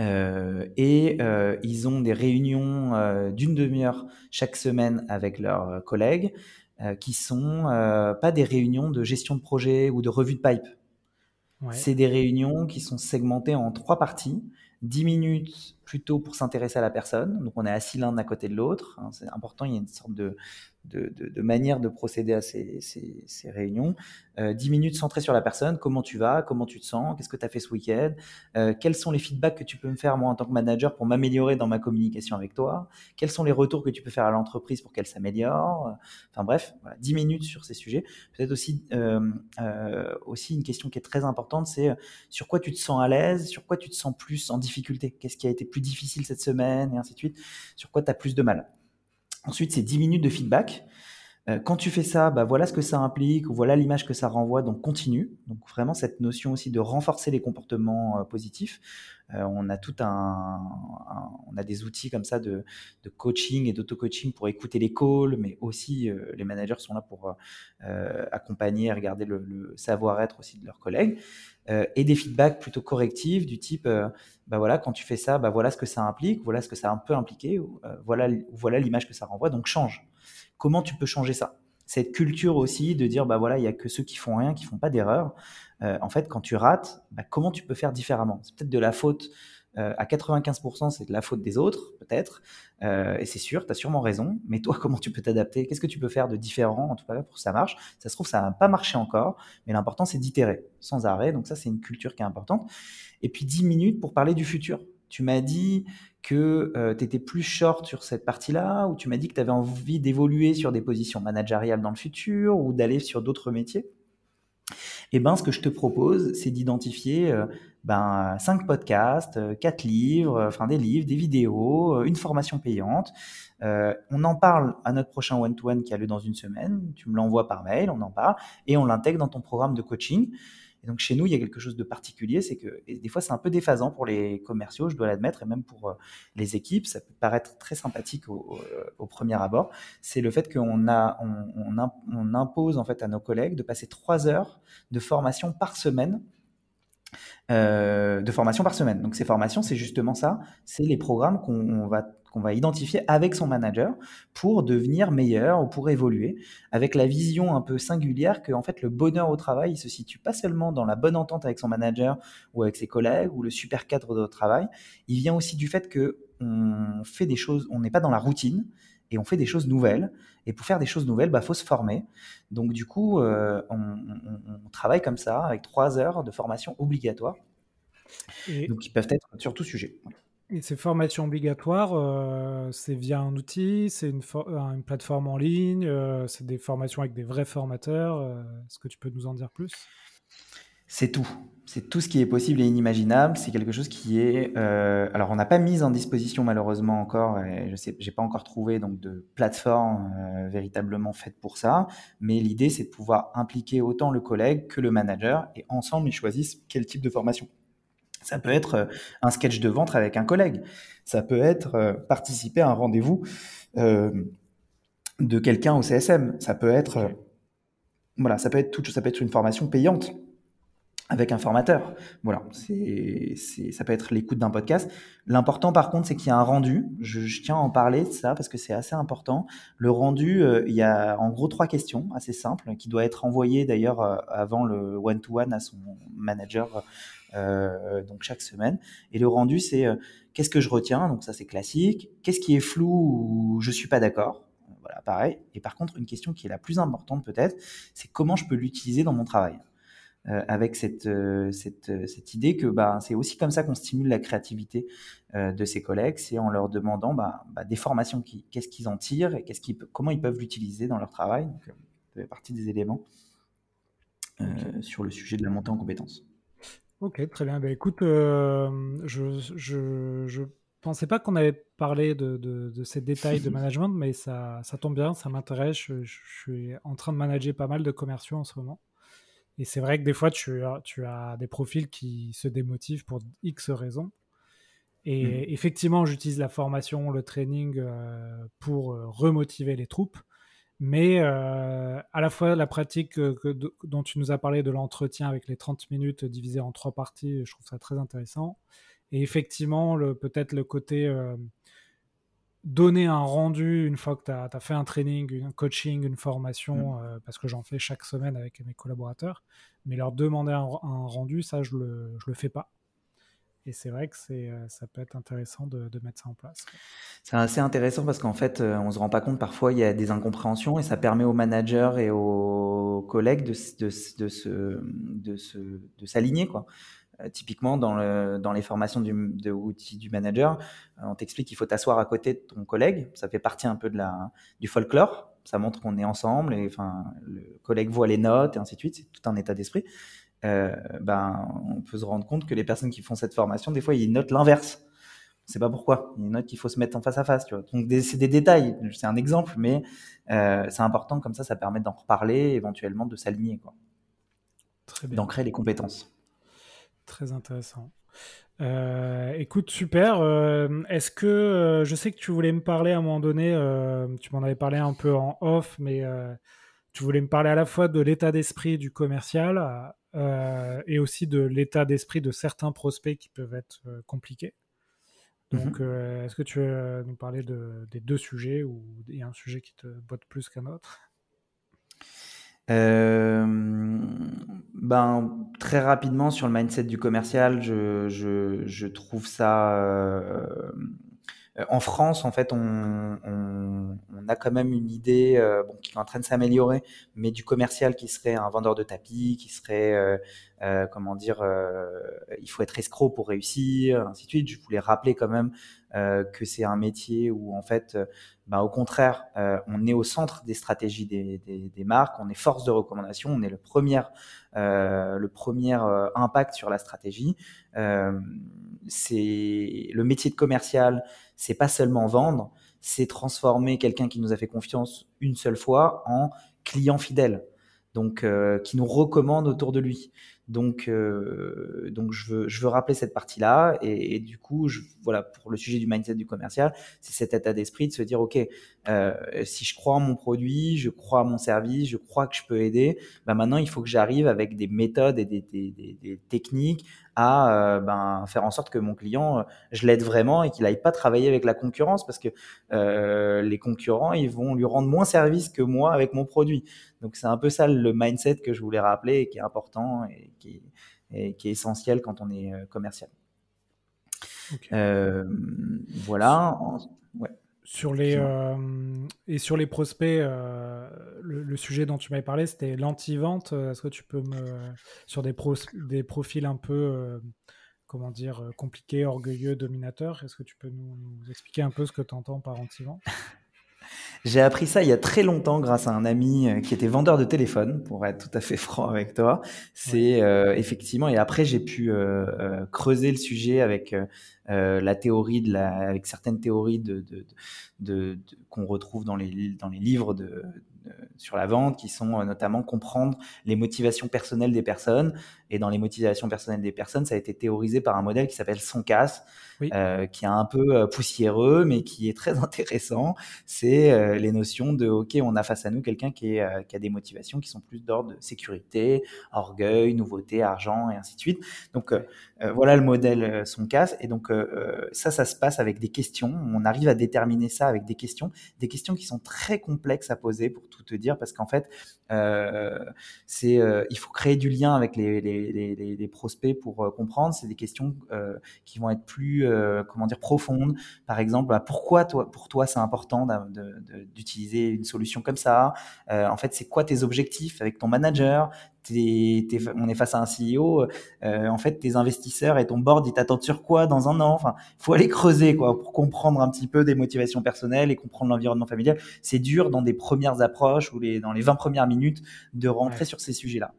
Speaker 2: Euh, et euh, ils ont des réunions d'une demi-heure chaque semaine avec leurs collègues euh, qui sont euh, pas des réunions de gestion de projet ou de revue de pipe. C'est des réunions qui sont segmentées en trois parties. 10 minutes plutôt pour s'intéresser à la personne. Donc on est assis l'un à côté de l'autre. Hein, c'est important, il y a une sorte de, de, manière de procéder à ces, ces, réunions. Euh, 10 minutes centrées sur la personne, comment tu vas, comment tu te sens, qu'est-ce que tu as fait ce week-end, euh, quels sont les feedbacks que tu peux me faire moi en tant que manager pour m'améliorer dans ma communication avec toi, quels sont les retours que tu peux faire à l'entreprise pour qu'elle s'améliore? Enfin bref, voilà, 10 minutes sur ces sujets. Peut-être aussi, euh, euh, aussi une question qui est très importante, c'est sur quoi tu te sens à l'aise, sur quoi tu te sens plus en difficulté, qu'est-ce qui a été difficile cette semaine, et ainsi de suite, sur quoi tu as plus de mal. Ensuite, c'est 10 minutes de feedback. Euh, quand tu fais ça, bah, voilà ce que ça implique, voilà l'image que ça renvoie, donc continue. Donc vraiment cette notion aussi de renforcer les comportements euh, positifs. Euh, on a tout un, on a des outils comme ça de, coaching et d'auto-coaching pour écouter les calls, mais aussi les managers sont là pour accompagner regarder le, savoir-être aussi de leurs collègues. et des feedbacks plutôt correctifs du type, bah voilà, quand tu fais ça, bah voilà ce que ça implique, voilà ce que ça a un peu impliqué, voilà, voilà l'image que ça renvoie, donc change. Comment tu peux changer ça Cette culture aussi de dire, bah voilà, il y a que ceux qui font rien, qui font pas d'erreur. Euh, en fait, quand tu rates, bah, comment tu peux faire différemment? C'est peut-être de la faute euh, à 95%, c'est de la faute des autres, peut-être. Euh, et c'est sûr, tu as sûrement raison. Mais toi, comment tu peux t'adapter? Qu'est-ce que tu peux faire de différent, en tout cas, pour que ça marche? Ça se trouve, ça n'a pas marché encore. Mais l'important, c'est d'itérer sans arrêt. Donc ça, c'est une culture qui est importante. Et puis 10 minutes pour parler du futur. Tu m'as dit que euh, tu étais plus short sur cette partie-là, ou tu m'as dit que tu avais envie d'évoluer sur des positions managériales dans le futur, ou d'aller sur d'autres métiers? Eh ben, ce que je te propose, c'est d'identifier euh, ben, cinq podcasts, euh, quatre livres, enfin des livres, des vidéos, une formation payante. on en parle à notre prochain one-to-one qui a lieu dans une semaine. Tu me l'envoies par mail, on en parle, et on l'intègre dans ton programme de coaching. Et donc chez nous, il y a quelque chose de particulier, c'est que des fois c'est un peu déphasant pour les commerciaux, je dois l'admettre, et même pour euh, les équipes, ça peut paraître très sympathique au, euh, premier abord. C'est le fait qu'on on, impose en fait à nos collègues de passer trois heures de formation par semaine euh, de formation par semaine. Donc ces formations, c'est justement ça, c'est les programmes qu'on va qu'on va identifier avec son manager pour devenir meilleur ou pour évoluer, avec la vision un peu singulière que en fait le bonheur au travail il se situe pas seulement dans la bonne entente avec son manager ou avec ses collègues ou le super cadre de travail, il vient aussi du fait que on fait des choses, on n'est pas dans la routine et on fait des choses nouvelles. Et pour faire des choses nouvelles, bah faut se former. Donc du coup, euh, on, travaille comme ça avec trois heures de formation obligatoire. donc qui peuvent être sur tout sujet.
Speaker 1: Et ces formations obligatoires, euh, c'est via un outil, c'est une, une, plateforme en ligne, euh, c'est des formations avec des vrais formateurs. Euh, est-ce que tu peux nous en dire plus?
Speaker 2: C'est tout. C'est tout ce qui est possible et inimaginable. C'est quelque chose qui est. alors, on n'a pas mis en disposition malheureusement encore, je sais, j'ai pas encore trouvé donc de plateforme véritablement faite pour ça. Mais l'idée, c'est de pouvoir impliquer autant le collègue que le manager, et ensemble, ils choisissent quel type de formation ça peut être euh, un sketch de ventre avec un collègue. Ça peut être euh, participer à un rendez-vous euh, de quelqu'un au CSM. Ça peut être, voilà, ça peut être tout, ça peut être une formation payante avec un formateur. Voilà, ça peut être l'écoute d'un podcast. L'important, par contre, c'est qu'il y a un rendu. Je, tiens à en parler de ça parce que c'est assez important. Le rendu, il y a en gros trois questions assez simples qui doit être envoyé d'ailleurs avant le one-to-one à son manager euh, donc chaque semaine. Et le rendu, c'est euh, qu'est-ce que je retiens, donc ça c'est classique, qu'est-ce qui est flou ou je suis pas d'accord, voilà, pareil. Et par contre, une question qui est la plus importante peut-être, c'est comment je peux l'utiliser dans mon travail? Euh, avec cette, cette, cette, idée que bah, c'est aussi comme ça qu'on stimule la créativité de ses collègues, c'est en leur demandant bah, bah, des formations, qu'est-ce qu'ils en tirent et qu'est-ce qu'ils, comment ils peuvent l'utiliser dans leur travail. Donc, ça fait partie des éléments sur le sujet de la montée en compétences.
Speaker 1: Ok, très bien. Ben, écoute, euh, je, je, pensais pas qu'on avait parlé de, de, ces détails de management, mais ça, ça tombe bien, ça m'intéresse. Je, suis en train de manager pas mal de commerciaux en ce moment. Et c'est vrai que des fois, tu as, tu as des profils qui se démotivent pour X raisons. Et mmh. effectivement, j'utilise la formation, le training euh, pour euh, remotiver les troupes. Mais euh, à la fois la pratique dont tu nous as parlé de l'entretien avec les 30 minutes divisées en trois parties, je trouve ça très intéressant. Et effectivement, peut-être le côté euh, donner un rendu une fois que tu as, fait un training, un coaching, une formation, mmh. euh, parce que j'en fais chaque semaine avec mes collaborateurs, mais leur demander un, rendu, ça, je ne le, je le fais pas. Et c'est vrai que euh, ça peut être intéressant de, mettre ça en place.
Speaker 2: C'est assez intéressant parce qu'en fait, euh, on ne se rend pas compte, parfois, il y a des incompréhensions et ça permet aux managers et aux collègues de, de, de, se, de, se, de s'aligner. Quoi. Euh, typiquement, dans, le, dans les formations du, de outils du manager, on t'explique qu'il faut t'asseoir à côté de ton collègue. Ça fait partie un peu de la, du folklore. Ça montre qu'on est ensemble et enfin, le collègue voit les notes et ainsi de suite. C'est tout un état d'esprit. Euh, ben, on peut se rendre compte que les personnes qui font cette formation, des fois, ils notent l'inverse. c'est pas pourquoi. Il y a qu'il faut se mettre en face à face, tu vois. Donc c'est des détails, c'est un exemple, mais euh, c'est important comme ça, ça permet d'en reparler, éventuellement de s'aligner, quoi. Très bien. D'en créer les compétences.
Speaker 1: Très intéressant. Euh, écoute, super. Euh, est-ce que je sais que tu voulais me parler à un moment donné, tu m'en avais parlé un peu en off, mais tu voulais me parler à la fois de l'état d'esprit du commercial et aussi de l'état d'esprit de certains prospects qui peuvent être compliqués. Donc, mhm. euh, est-ce que tu veux nous parler de, des deux sujets ou il y a un sujet qui te botte plus qu'un autre?
Speaker 2: Euh, ben, très rapidement sur le mindset du commercial, je, je, je trouve ça euh, euh, en France, en fait, on, on, on, a quand même une idée euh, bon, qui est en train de s'améliorer, mais du commercial qui serait un vendeur de tapis, qui serait, euh, euh comment dire, il faut être escroc pour réussir, ainsi de suite. Je voulais rappeler quand même que c'est un métier où, en fait, bah, au contraire, on est au centre des stratégies des, des, des, marques, on est force de recommandation, on est le premier, le premier impact sur la stratégie. c'est le métier de commercial c'est pas seulement vendre, c'est transformer quelqu'un qui nous a fait confiance une seule fois en client fidèle, donc euh, qui nous recommande autour de lui. Donc, euh, donc je veux, je veux rappeler cette partie-là et, du coup, je, voilà, pour le sujet du mindset du commercial, c'est cet état d'esprit de se dire, ok, euh, si je crois en mon produit, je crois à mon service, je crois que je peux aider, bah maintenant il faut que j'arrive avec des méthodes et des, des, des, des techniques à euh, ben, faire en sorte que mon client, euh, je l'aide vraiment et qu'il n'aille pas travailler avec la concurrence parce que euh, les concurrents, ils vont lui rendre moins service que moi avec mon produit. Donc c'est un peu ça le mindset que je voulais rappeler et qui est important et qui est, qui est essentiel quand on est commercial. voilà. Ouais.
Speaker 1: Sur les, euh, et sur les prospects, euh, le, sujet dont tu m'avais parlé, c'était l'anti-vente. Est-ce que tu peux me. Sur des, des profils un peu, euh, comment dire, compliqués, orgueilleux, dominateurs, est-ce que tu peux nous, nous expliquer un peu ce que tu entends par anti-vente?
Speaker 2: j'ai appris ça il y a très longtemps grâce à un ami euh, qui était vendeur de téléphone, pour être tout à fait franc avec toi. C'est euh, effectivement, et après j'ai pu euh, creuser le sujet avec la théorie de la, avec certaines théories de, de, de, qu'on retrouve dans les dans les livres de, sur la vente, qui sont notamment comprendre les motivations personnelles des personnes. Et dans les motivations personnelles des personnes, ça a été théorisé par un modèle qui s'appelle Soncas, euh, qui est un peu euh, poussiéreux, mais qui est très intéressant. C'est euh, les notions de, OK, on a face à nous quelqu'un qui, qui a des motivations qui sont plus d'ordre de sécurité, orgueil, nouveauté, argent, et ainsi de suite. Donc, voilà le modèle Soncas. Et donc, ça, ça se passe avec des questions. On arrive à déterminer ça avec des questions, des questions qui sont très complexes à poser pour tout te dire, parce qu'en fait, c'est, il faut créer du lien avec les, les, les, les prospects pour comprendre. C'est des questions qui vont être plus euh, comment dire profonde. Par exemple, bah, pourquoi toi, pour toi c'est important d'utiliser une solution comme ça? Euh, En fait, c'est quoi tes objectifs avec ton manager? On est face à un CEO, euh, en fait, tes investisseurs et ton board, ils t'attendent sur quoi dans un an? Enfin, faut aller creuser quoi pour comprendre un petit peu des motivations personnelles et comprendre l'environnement familial. C'est dur dans des premières approches ou les, dans les 20 premières minutes de rentrer sur ces sujets-là.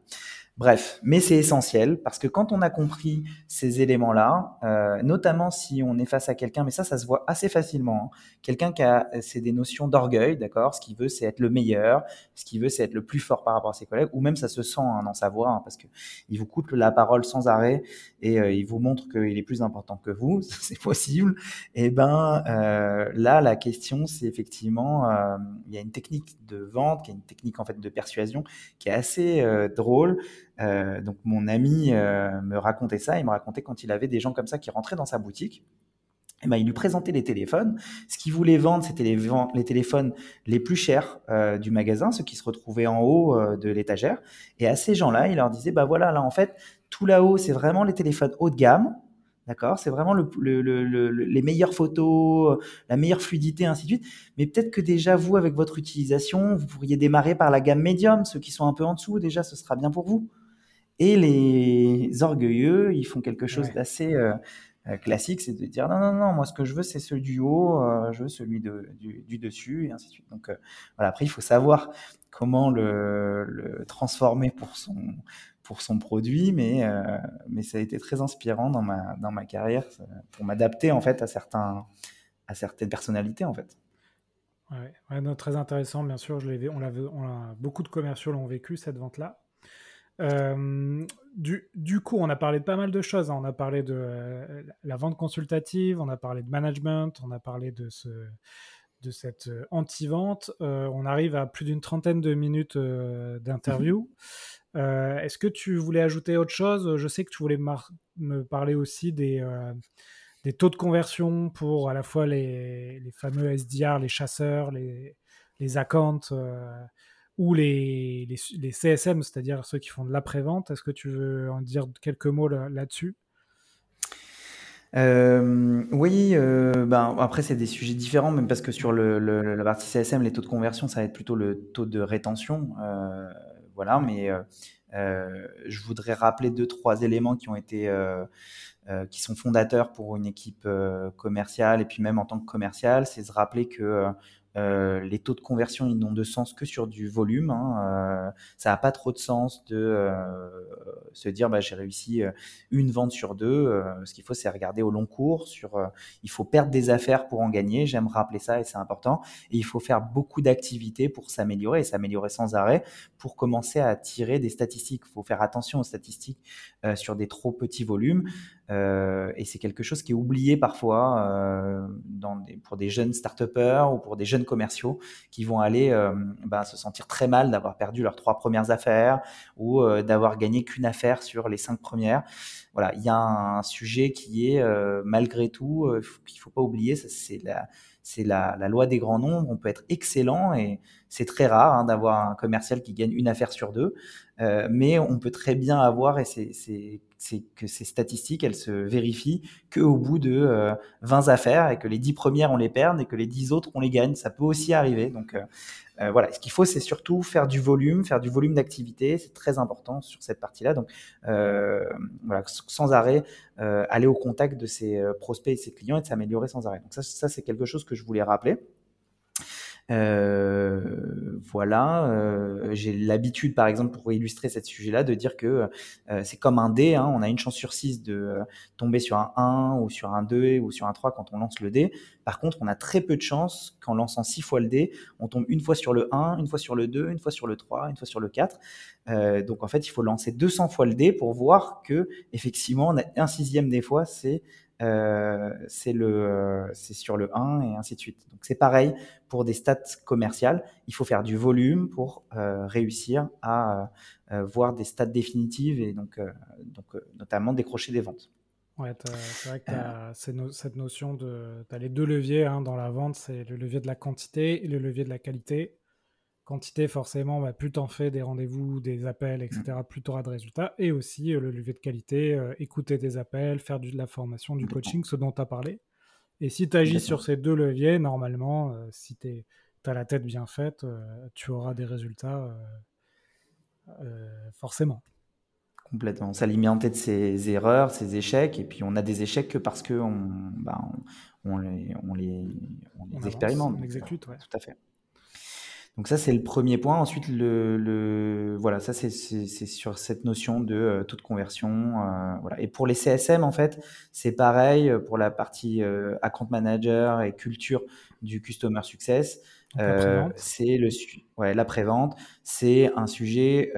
Speaker 2: Bref, mais c'est essentiel parce que quand on a compris ces éléments-là, euh, notamment si on est face à quelqu'un, mais ça, ça se voit assez facilement, hein, quelqu'un qui a, c'est des notions d'orgueil, d'accord Ce qu'il veut, c'est être le meilleur, ce qu'il veut, c'est être le plus fort par rapport à ses collègues, ou même ça se sent hein, dans sa voix, hein, parce que il vous coûte la parole sans arrêt et euh, il vous montre qu'il est plus important que vous, c'est possible. Et eh ben euh, là, la question, c'est effectivement, euh, il y a une technique de vente, qui est une technique en fait de persuasion, qui est assez euh, drôle. Euh, donc mon ami euh, me racontait ça, il me racontait quand il avait des gens comme ça qui rentraient dans sa boutique. Eh ben, il lui présentait les téléphones. Ce qu'il voulait vendre, c'était les, téléphones les plus chers euh, du magasin, ceux qui se retrouvaient en haut de l'étagère. Et à ces gens-là, il leur disait, bah voilà, là en fait, tout là-haut, c'est vraiment les téléphones haut de gamme. D'accord? C'est vraiment le, le, le, les meilleures photos, la meilleure fluidité, ainsi de suite. Mais peut-être que déjà, vous, avec votre utilisation, vous pourriez démarrer par la gamme médium. Ceux qui sont un peu en dessous, déjà, ce sera bien pour vous. Et les orgueilleux, ils font quelque chose d'assez euh, classique, c'est de dire non, non, non, moi ce que je veux, c'est celui du haut, je veux celui de, du, dessus, et ainsi de suite. Donc voilà, après, il faut savoir comment le, le, transformer pour son, pour son produit, mais, mais ça a été très inspirant dans ma, dans ma carrière pour m'adapter en fait à, certains, à certaines personnalités en fait.
Speaker 1: Ouais, très intéressant, bien sûr. Je on, on a, beaucoup de commerciaux l'ont vécu cette vente-là. Euh, du, du, coup, on a parlé de pas mal de choses. Hein. On a parlé de euh, la vente consultative, on a parlé de management, on a parlé de, ce, de cette euh, anti-vente. on arrive à plus d'une trentaine de minutes d'interview. Est-ce que tu voulais ajouter autre chose? Je sais que tu voulais me parler aussi des des taux de conversion pour à la fois les, fameux SDR, les chasseurs, les, les accounts ou les, les, CSM, c'est-à-dire ceux qui font de l'après-vente. Est-ce que tu veux en dire quelques mots là-dessus?
Speaker 2: Euh, oui, euh, ben, après c'est des sujets différents, même parce que sur le, la partie CSM, les taux de conversion, ça va être plutôt le taux de rétention. voilà, mais je voudrais rappeler deux, trois éléments qui ont été euh, qui sont fondateurs pour une équipe euh, commerciale et puis même en tant que commercial, c'est se rappeler que euh, euh, les taux de conversion, ils n'ont de sens que sur du volume. Hein. Euh, ça n'a pas trop de sens de euh, se dire bah, j'ai réussi une vente sur deux. ce qu'il faut, c'est regarder au long cours. Sur, il faut perdre des affaires pour en gagner. J'aime rappeler ça et c'est important. Et il faut faire beaucoup d'activités pour s'améliorer et s'améliorer sans arrêt pour commencer à tirer des statistiques. Il faut faire attention aux statistiques sur des trop petits volumes. Et c'est quelque chose qui est oublié parfois dans des, pour des jeunes start ou pour des jeunes commerciaux qui vont aller euh, ben, se sentir très mal d'avoir perdu leurs trois premières affaires ou euh, d'avoir gagné qu'une affaire sur les cinq premières. Voilà, il y a un sujet qui est euh, malgré tout qu'il faut pas oublier, c'est la c'est la, loi des grands nombres. On peut être excellent et c'est très rare hein, d'avoir un commercial qui gagne une affaire sur deux, mais on peut très bien avoir, et c'est que ces statistiques, elles se vérifient qu'au bout de 20 affaires et que les 10 premières, on les perd et que les 10 autres, on les gagne. Ça peut aussi arriver. Donc, euh, voilà, ce qu'il faut, c'est surtout faire du volume, faire du volume d'activité. C'est très important sur cette partie-là. Donc, euh, sans arrêt, euh, aller au contact de ses prospects et ses clients et de s'améliorer sans arrêt. Donc ça, ça c'est quelque chose que je voulais rappeler. Euh, voilà, euh, j'ai l'habitude, par exemple, pour illustrer ce sujet-là, de dire que euh, c'est comme un dé. Hein, on a une chance sur 6 de tomber sur un 1 ou sur un 2 ou sur un 3 quand on lance le dé. Par contre, on a très peu de chance qu'en lançant 6 fois le dé, on tombe une fois sur le 1, une fois sur le 2, une fois sur le 3, une fois sur le 4. donc en fait, il faut lancer 200 fois le dé pour voir que effectivement, on a un sixième des fois, c'est euh, c'est le, c'est sur le 1 et ainsi de suite. Donc c'est pareil pour des stats commerciales. Il faut faire du volume pour euh, réussir à euh, voir des stats définitives et donc, donc notamment décrocher des ventes.
Speaker 1: Ouais, c'est vrai que tu cette notion de. Tu as les deux leviers hein, dans la vente c'est le levier de la quantité et le levier de la qualité quantité, forcément, bah, plus tu en fais des rendez-vous, des appels, etc., plus tu auras de résultats. Et aussi euh, le levier de qualité, euh, écouter des appels, faire de la formation, du coaching, ce dont tu as parlé. Et si tu agis sur ces deux leviers, normalement, euh, si tu as la tête bien faite, tu auras des résultats forcément.
Speaker 2: Complètement. S'alimenter de ses erreurs, ses échecs, et puis on a des échecs que parce qu'on bah, on, les, on les, expérimente.
Speaker 1: On exécute, ouais.
Speaker 2: Tout à fait. Donc ça, c'est le premier point. Ensuite, le, le voilà, ça c'est sur cette notion de euh, taux de conversion. Euh, voilà. Et pour les CSM, en fait, c'est pareil euh, pour la partie account manager et culture du customer success. C'est le ouais, la prévente, c'est un sujet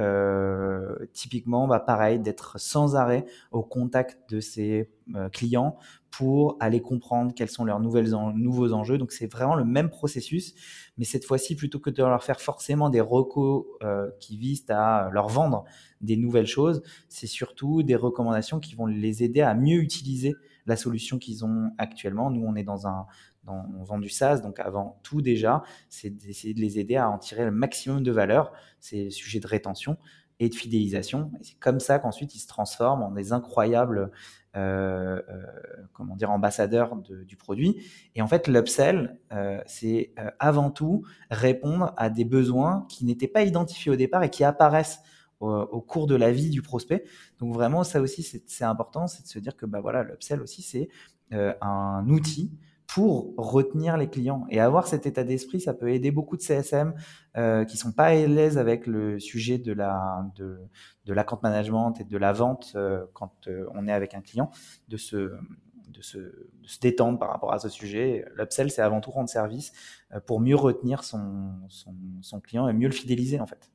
Speaker 2: typiquement bah, pareil d'être sans arrêt au contact de ses clients pour aller comprendre quels sont leurs nouvelles nouveaux enjeux. Donc c'est vraiment le même processus, mais cette fois-ci, plutôt que de leur faire forcément des recos euh, qui visent à leur vendre des nouvelles choses, c'est surtout des recommandations qui vont les aider à mieux utiliser la solution qu'ils ont actuellement. Nous, on est dans un dans, vend du SaaS, donc avant tout déjà, c'est d'essayer de les aider à en tirer le maximum de valeur. C'est le sujet de rétention et de fidélisation. Et c'est comme ça qu'ensuite ils se transforment en des incroyables euh, euh, comment dire, ambassadeur du produit. Et en fait, l'upsell, euh, c'est avant tout répondre à des besoins qui n'étaient pas identifiés au départ et qui apparaissent au, cours de la vie du prospect. Donc vraiment, ça aussi, c'est important, c'est de se dire que bah, voilà, l'upsell aussi, c'est un outil pour retenir les clients. Et avoir cet état d'esprit, ça peut aider beaucoup de CSM euh, qui sont pas à l'aise avec le sujet de la de, de l'account management et de la vente euh, quand euh, on est avec un client, de se, de se, de se détendre par rapport à ce sujet. L'upsell, c'est avant tout rendre service euh, pour mieux retenir son, son, son, client et mieux le fidéliser en fait.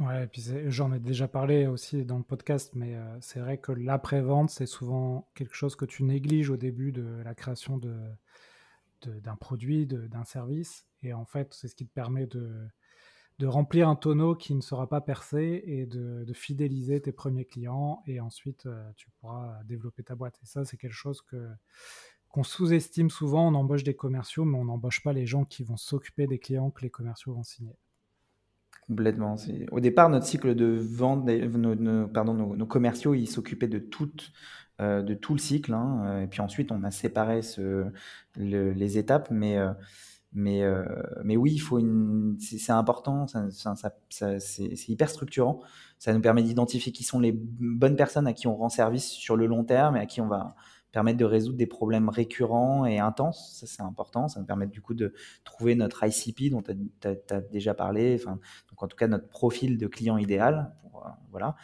Speaker 1: Ouais, et puis j'en ai déjà parlé aussi dans le podcast, mais c'est vrai que l'après-vente, c'est souvent quelque chose que tu négliges au début de la création de, d'un produit, d'un service. Et en fait, c'est ce qui te permet de, de remplir un tonneau qui ne sera pas percé et de, fidéliser tes premiers clients. Et ensuite, euh, tu pourras développer ta boîte. Et ça, c'est quelque chose que qu'on sous-estime souvent. On embauche des commerciaux, mais on n'embauche pas les gens qui vont s'occuper des clients que les commerciaux vont signer.
Speaker 2: Complètement. Au départ, notre cycle de vente, nos, pardon, nos, commerciaux, ils s'occupaient de euh, de tout le cycle. Hein, et puis ensuite, on a séparé les étapes, mais euh, euh, oui, c'est important, c'est hyper structurant. Ça nous permet d'identifier qui sont les bonnes personnes à qui on rend service sur le long terme et à qui on va permettre de résoudre des problèmes récurrents et intenses. Ça, c'est important. Ça nous permet du coup de trouver notre ICP dont tu as, déjà parlé. Enfin, donc, en tout cas, notre profil de client idéal. voilà.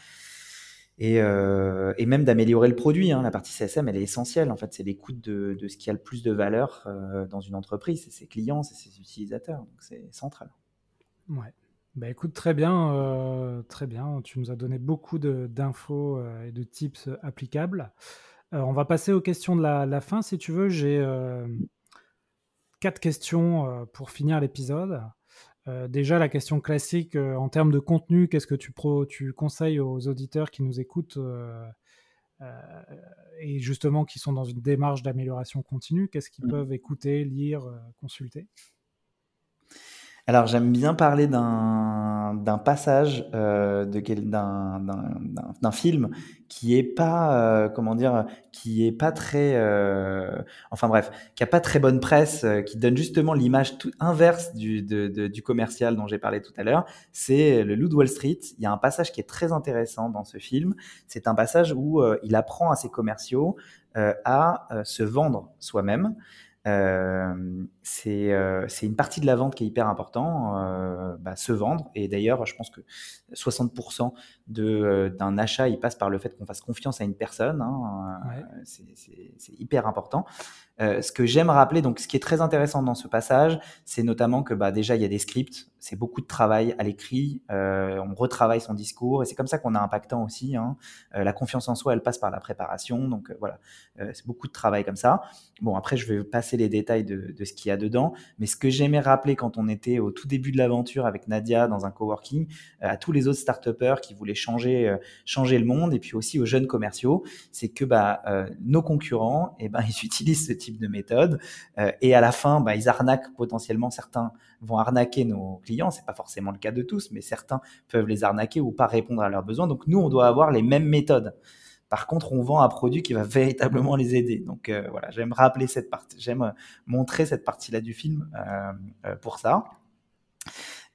Speaker 2: Euh, et, même d'améliorer le produit. Hein. La partie CSM, elle est essentielle. En fait, c'est l'écoute de, ce qui a le plus de valeur euh, dans une entreprise. C'est ses clients, c'est ses utilisateurs. Donc, c'est central.
Speaker 1: Ouais. Bah écoute, très bien, euh, très bien. Tu nous as donné beaucoup d'infos et de tips applicables. On va passer aux questions de la, la fin, si tu veux. J'ai quatre questions pour finir l'épisode. Euh, déjà, la question classique euh, en termes de contenu, qu'est-ce que tu, tu conseilles aux auditeurs qui nous écoutent euh, et justement qui sont dans une démarche d'amélioration continue? Qu'est-ce qu'ils mmh. peuvent écouter, lire, consulter?
Speaker 2: Alors j'aime bien parler d'un passage euh, d'un film qui est pas euh, comment dire qui est pas très euh, enfin bref qui a pas très bonne presse euh, qui donne justement l'image tout inverse du, du commercial dont j'ai parlé tout à l'heure. C'est le Loup de Wall Street. Il y a un passage qui est très intéressant dans ce film. C'est un passage où il apprend à ses commerciaux à se vendre soi-même. Euh, euh, c'est une partie de la vente qui est hyper important, euh, bah, se vendre. Et d'ailleurs, je pense que 60% d'un achat, il passe par le fait qu'on fasse confiance à une personne. Hein, c'est hyper important. ce que j'aime rappeler, donc ce qui est très intéressant dans ce passage, c'est notamment que bah, déjà il y a des scripts, c'est beaucoup de travail à l'écrit, on retravaille son discours et c'est comme ça qu'on a impactant aussi. Hein. la confiance en soi, elle passe par la préparation, donc voilà, c'est beaucoup de travail comme ça. Bon, après je vais passer les détails de, de ce qu'il y a dedans. Mais ce que j'aimais rappeler quand on était au tout début de l'aventure avec Nadia dans un coworking, euh, à tous les autres start qui voulaient changer, euh, changer le monde, et puis aussi aux jeunes commerciaux, c'est que bah, euh, nos concurrents, eh ben, ils utilisent ce type de méthode, et à la fin, bah, ils arnaquent potentiellement certains vont arnaquer nos clients. C'est pas forcément le cas de tous, mais certains peuvent les arnaquer ou pas répondre à leurs besoins. Donc nous, on doit avoir les mêmes méthodes. Par contre, on vend un produit qui va véritablement les aider. Donc euh, voilà, j'aime rappeler cette partie, j'aime euh, montrer cette partie-là du film euh, pour ça.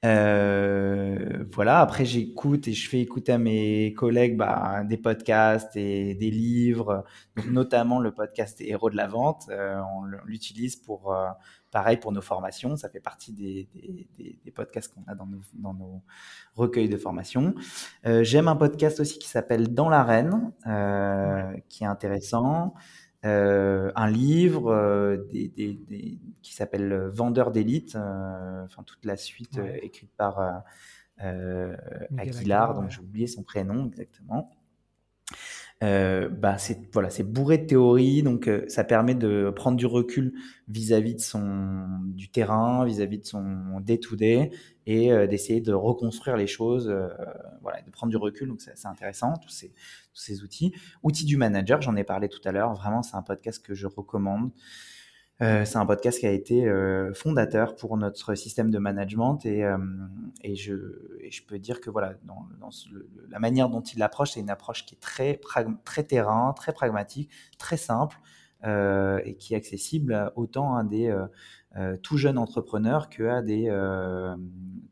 Speaker 2: voilà, après j'écoute et je fais écouter à mes collègues bah, des podcasts et des livres, notamment le podcast Héros de la vente. on l'utilise pour Pareil pour nos formations, ça fait partie des, podcasts qu'on a dans nos, recueils de formation. Euh, j'aime un podcast aussi qui s'appelle Dans l'arène, euh, qui est intéressant. Euh, un livre qui s'appelle Vendeur d'élite, enfin toute la suite écrite par Aguilar, donc j'ai oublié son prénom exactement. Euh, bah c'est voilà, c'est bourré de théories, donc euh, ça permet de prendre du recul vis-à-vis de son du terrain, vis-à-vis de son day to day, et euh, d'essayer de reconstruire les choses, voilà, de prendre du recul. Donc c'est intéressant tous ces tous ces outils. Outils du manager, j'en ai parlé tout à l'heure. Vraiment, c'est un podcast que je recommande. Euh, c'est un podcast qui a été euh, fondateur pour notre système de management et, euh, je, peux dire que voilà, la manière dont il l'approche, c'est une approche qui est très, très terrain, très pragmatique, très simple et qui est accessible autant à des tout jeunes entrepreneurs qu'à des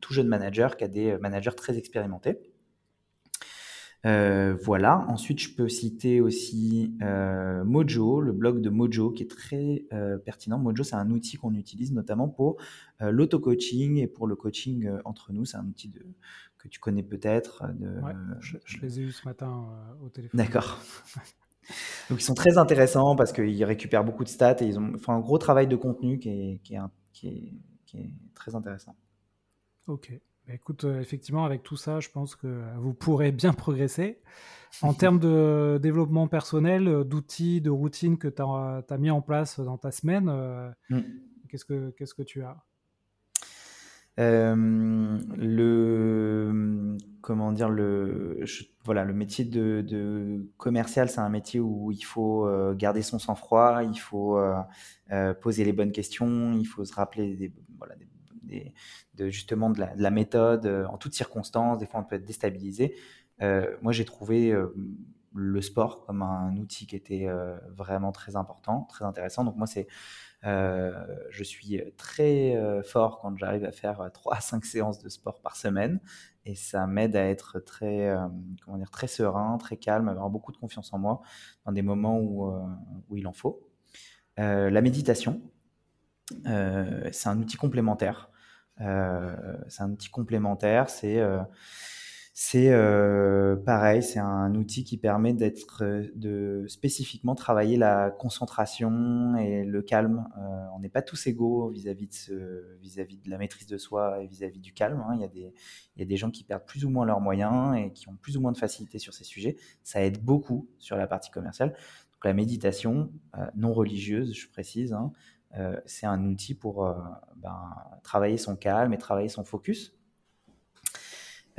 Speaker 2: tout jeunes managers, qu'à des managers très expérimentés. Euh, voilà. Ensuite, je peux citer aussi euh, Mojo, le blog de Mojo, qui est très euh, pertinent. Mojo, c'est un outil qu'on utilise notamment pour l'auto-coaching et pour le coaching entre nous. C'est un outil de, que tu connais peut-être.
Speaker 1: Ouais, je, les ai eus ce matin au téléphone.
Speaker 2: D'accord. Donc, ils sont très intéressants parce qu'ils récupèrent beaucoup de stats et ils ont fait un gros travail de contenu qui est, qui est, qui est très intéressant.
Speaker 1: Ok. Bah, écoute, euh, effectivement, avec tout ça, je pense que vous pourrez bien progresser. En termes de développement personnel, euh, d'outils, de routines que tu as, mis en place dans ta semaine, euh, mm. qu'est-ce que tu as?
Speaker 2: Le comment dire le voilà le métier de, commercial c'est un métier où il faut garder son sang-froid il faut poser les bonnes questions il faut se rappeler des, voilà, des de, justement de la, méthode euh, en toutes circonstances. Des fois, on peut être déstabilisé. Euh, moi, j'ai trouvé euh, le sport comme un outil qui était vraiment très important, très intéressant. Donc moi, c'est, je suis très fort quand j'arrive à faire 3 à 5 séances de sport par semaine. Et ça m'aide à être très, comment dire, très serein, très calme, avoir beaucoup de confiance en moi dans des moments où, où il en faut. la méditation, c'est un outil complémentaire. Euh, c'est un outil complémentaire. C'est euh, c'est euh, pareil, c'est un outil qui permet d'être, de spécifiquement travailler la concentration et le calme. on n'est pas tous égaux vis-à-vis de, ce, vis-à-vis de la maîtrise de soi et vis-à-vis du calme. Hein. Il, y a des, y a des gens qui perdent plus ou moins leurs moyens et qui ont plus ou moins de facilité sur ces sujets. Ça aide beaucoup sur la partie commerciale. La méditation non religieuse, je précise, hein, euh, c'est un outil pour euh, ben, travailler son calme et travailler son focus.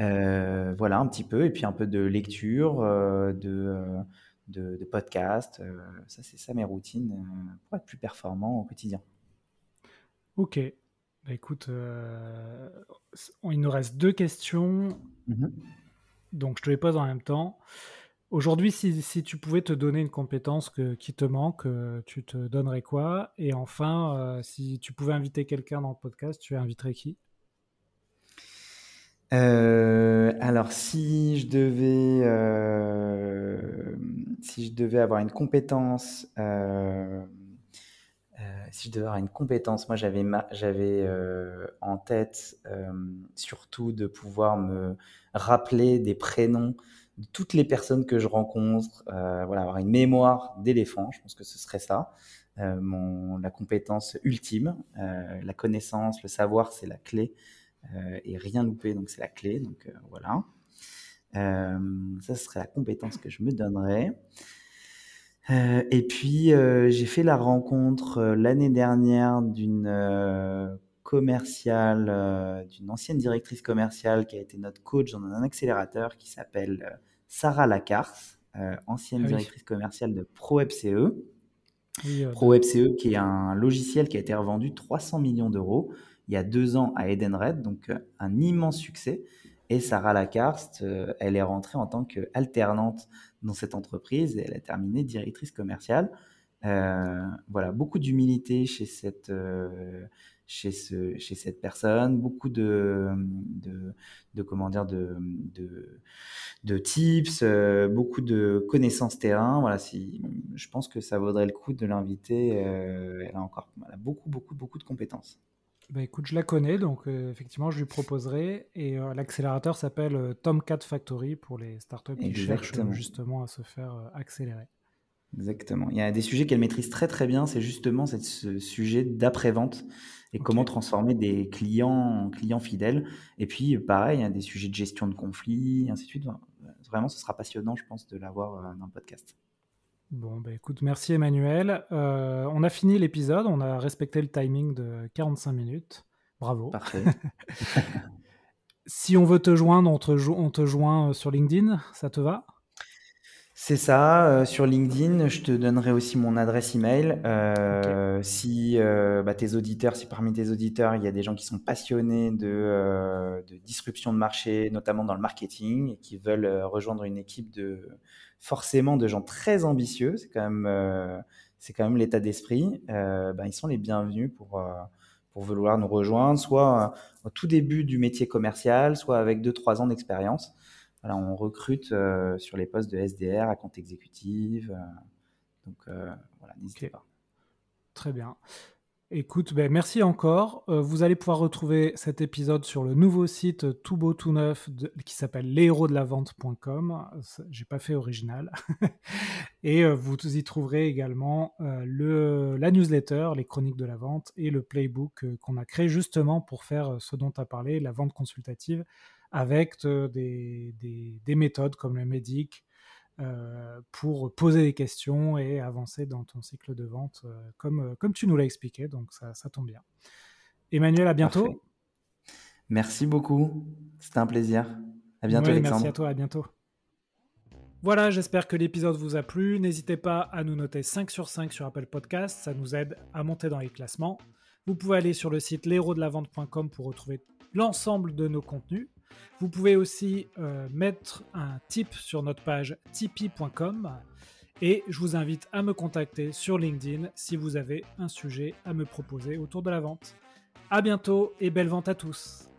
Speaker 2: Euh, voilà un petit peu, et puis un peu de lecture, de, de, podcast. ça, c'est ça mes routines pour être plus performant au quotidien.
Speaker 1: Ok. Bah, écoute, il nous reste deux questions. Mm-hmm. Donc, je te les pose en même temps. Aujourd'hui, si, tu pouvais te donner une compétence qui te manque, euh, tu te donnerais quoi? Et enfin, euh, si tu pouvais inviter quelqu'un dans le podcast, tu inviterais qui?
Speaker 2: Euh, alors, si je devais, si je devais avoir une compétence, si je devais avoir une compétence, moi j'avais, j'avais en tête surtout de pouvoir me rappeler des prénoms toutes les personnes que je rencontre, euh, voilà, avoir une mémoire d'éléphant, je pense que ce serait ça, euh, la compétence ultime, euh, la connaissance, le savoir, c'est la clé, et rien louper, donc c'est la clé, donc voilà. ça, serait la compétence que je me donnerais. et puis, j'ai fait la rencontre l'année dernière d'une commerciale, d'une ancienne directrice commerciale qui a été notre coach dans un accélérateur qui s'appelle Sarah Lacarce, euh, ancienne ah directrice commerciale de ProWebCE. Oui, euh, ProWebCE qui est un logiciel qui a été revendu 300 millions d'euros il y a deux ans à Edenred, donc euh, un immense succès. Et Sarah Lacarce, elle est rentrée en tant qu'alternante dans cette entreprise et elle a terminé directrice commerciale. voilà, beaucoup d'humilité chez cette, chez, ce, chez cette personne, beaucoup de, de, comment dire, de, de, tips, euh, beaucoup de connaissances terrain. Voilà, si, je pense que ça vaudrait le coup de l'inviter. Euh, elle a encore beaucoup, beaucoup, beaucoup de compétences.
Speaker 1: Bah écoute, je la connais, donc euh, effectivement, je lui proposerai. Et l'accélérateur s'appelle Tomcat Factory pour les startups qui cherchent justement à se faire accélérer.
Speaker 2: Exactement. Il y a des sujets qu'elle maîtrise très très bien, c'est justement ce sujet d'après-vente et comment transformer des clients en clients fidèles. Et puis, pareil, il y a des sujets de gestion de conflits, ainsi de suite. Vraiment, ce sera passionnant, je pense, de l'avoir euh, dans le podcast.
Speaker 1: Bon, bah écoute, merci Emmanuel. Euh, on a fini l'épisode, on a respecté le timing de 45 minutes. Bravo.
Speaker 2: Parfait.
Speaker 1: si on veut te joindre, on te, on te joint euh, sur LinkedIn, ça te va?
Speaker 2: C'est ça. Euh, sur LinkedIn, je te donnerai aussi mon adresse email. Euh, Si euh, bah, tes auditeurs, si parmi tes auditeurs, il y a des gens qui sont passionnés de, euh, de disruption de marché, notamment dans le marketing, et qui veulent euh, rejoindre une équipe de forcément de gens très ambitieux, c'est quand même c'est quand même l'état d'esprit. Bah, ils sont les bienvenus pour pour vouloir nous rejoindre, soit au tout début du métier commercial, soit avec deux trois ans d'expérience. Voilà, on recrute sur les postes de SDR, à compte exécutive. donc voilà, n'hésitez pas.
Speaker 1: Très bien. Écoute, ben merci encore. Euh, vous allez pouvoir retrouver cet épisode sur le nouveau site tout beau tout neuf qui s'appelle vente.com. J'ai pas fait original. et euh, vous y trouverez également euh, le, la newsletter, les chroniques de la vente et le playbook qu'on a créé justement pour faire ce dont tu as parlé, la vente consultative, avec des, des, des, méthodes comme le MEDIC, euh, pour poser des questions et avancer dans ton cycle de vente euh, comme, euh, comme tu nous l'as expliqué. Donc ça, ça, tombe bien. Emmanuel, à bientôt.
Speaker 2: Merci beaucoup. C'était un plaisir. À bientôt, Alexandre.
Speaker 1: Merci à toi. À bientôt. Voilà, j'espère que l'épisode vous a plu. N'hésitez pas à nous noter 5 sur 5 sur Apple Podcast, ça nous aide à monter dans les classements. Vous pouvez aller sur le site l'héros-de-la-vente.com pour retrouver l'ensemble de nos contenus. Vous pouvez aussi euh, mettre un tip sur notre page tipeee.com et je vous invite à me contacter sur LinkedIn si vous avez un sujet à me proposer autour de la vente. À bientôt et belle vente à tous.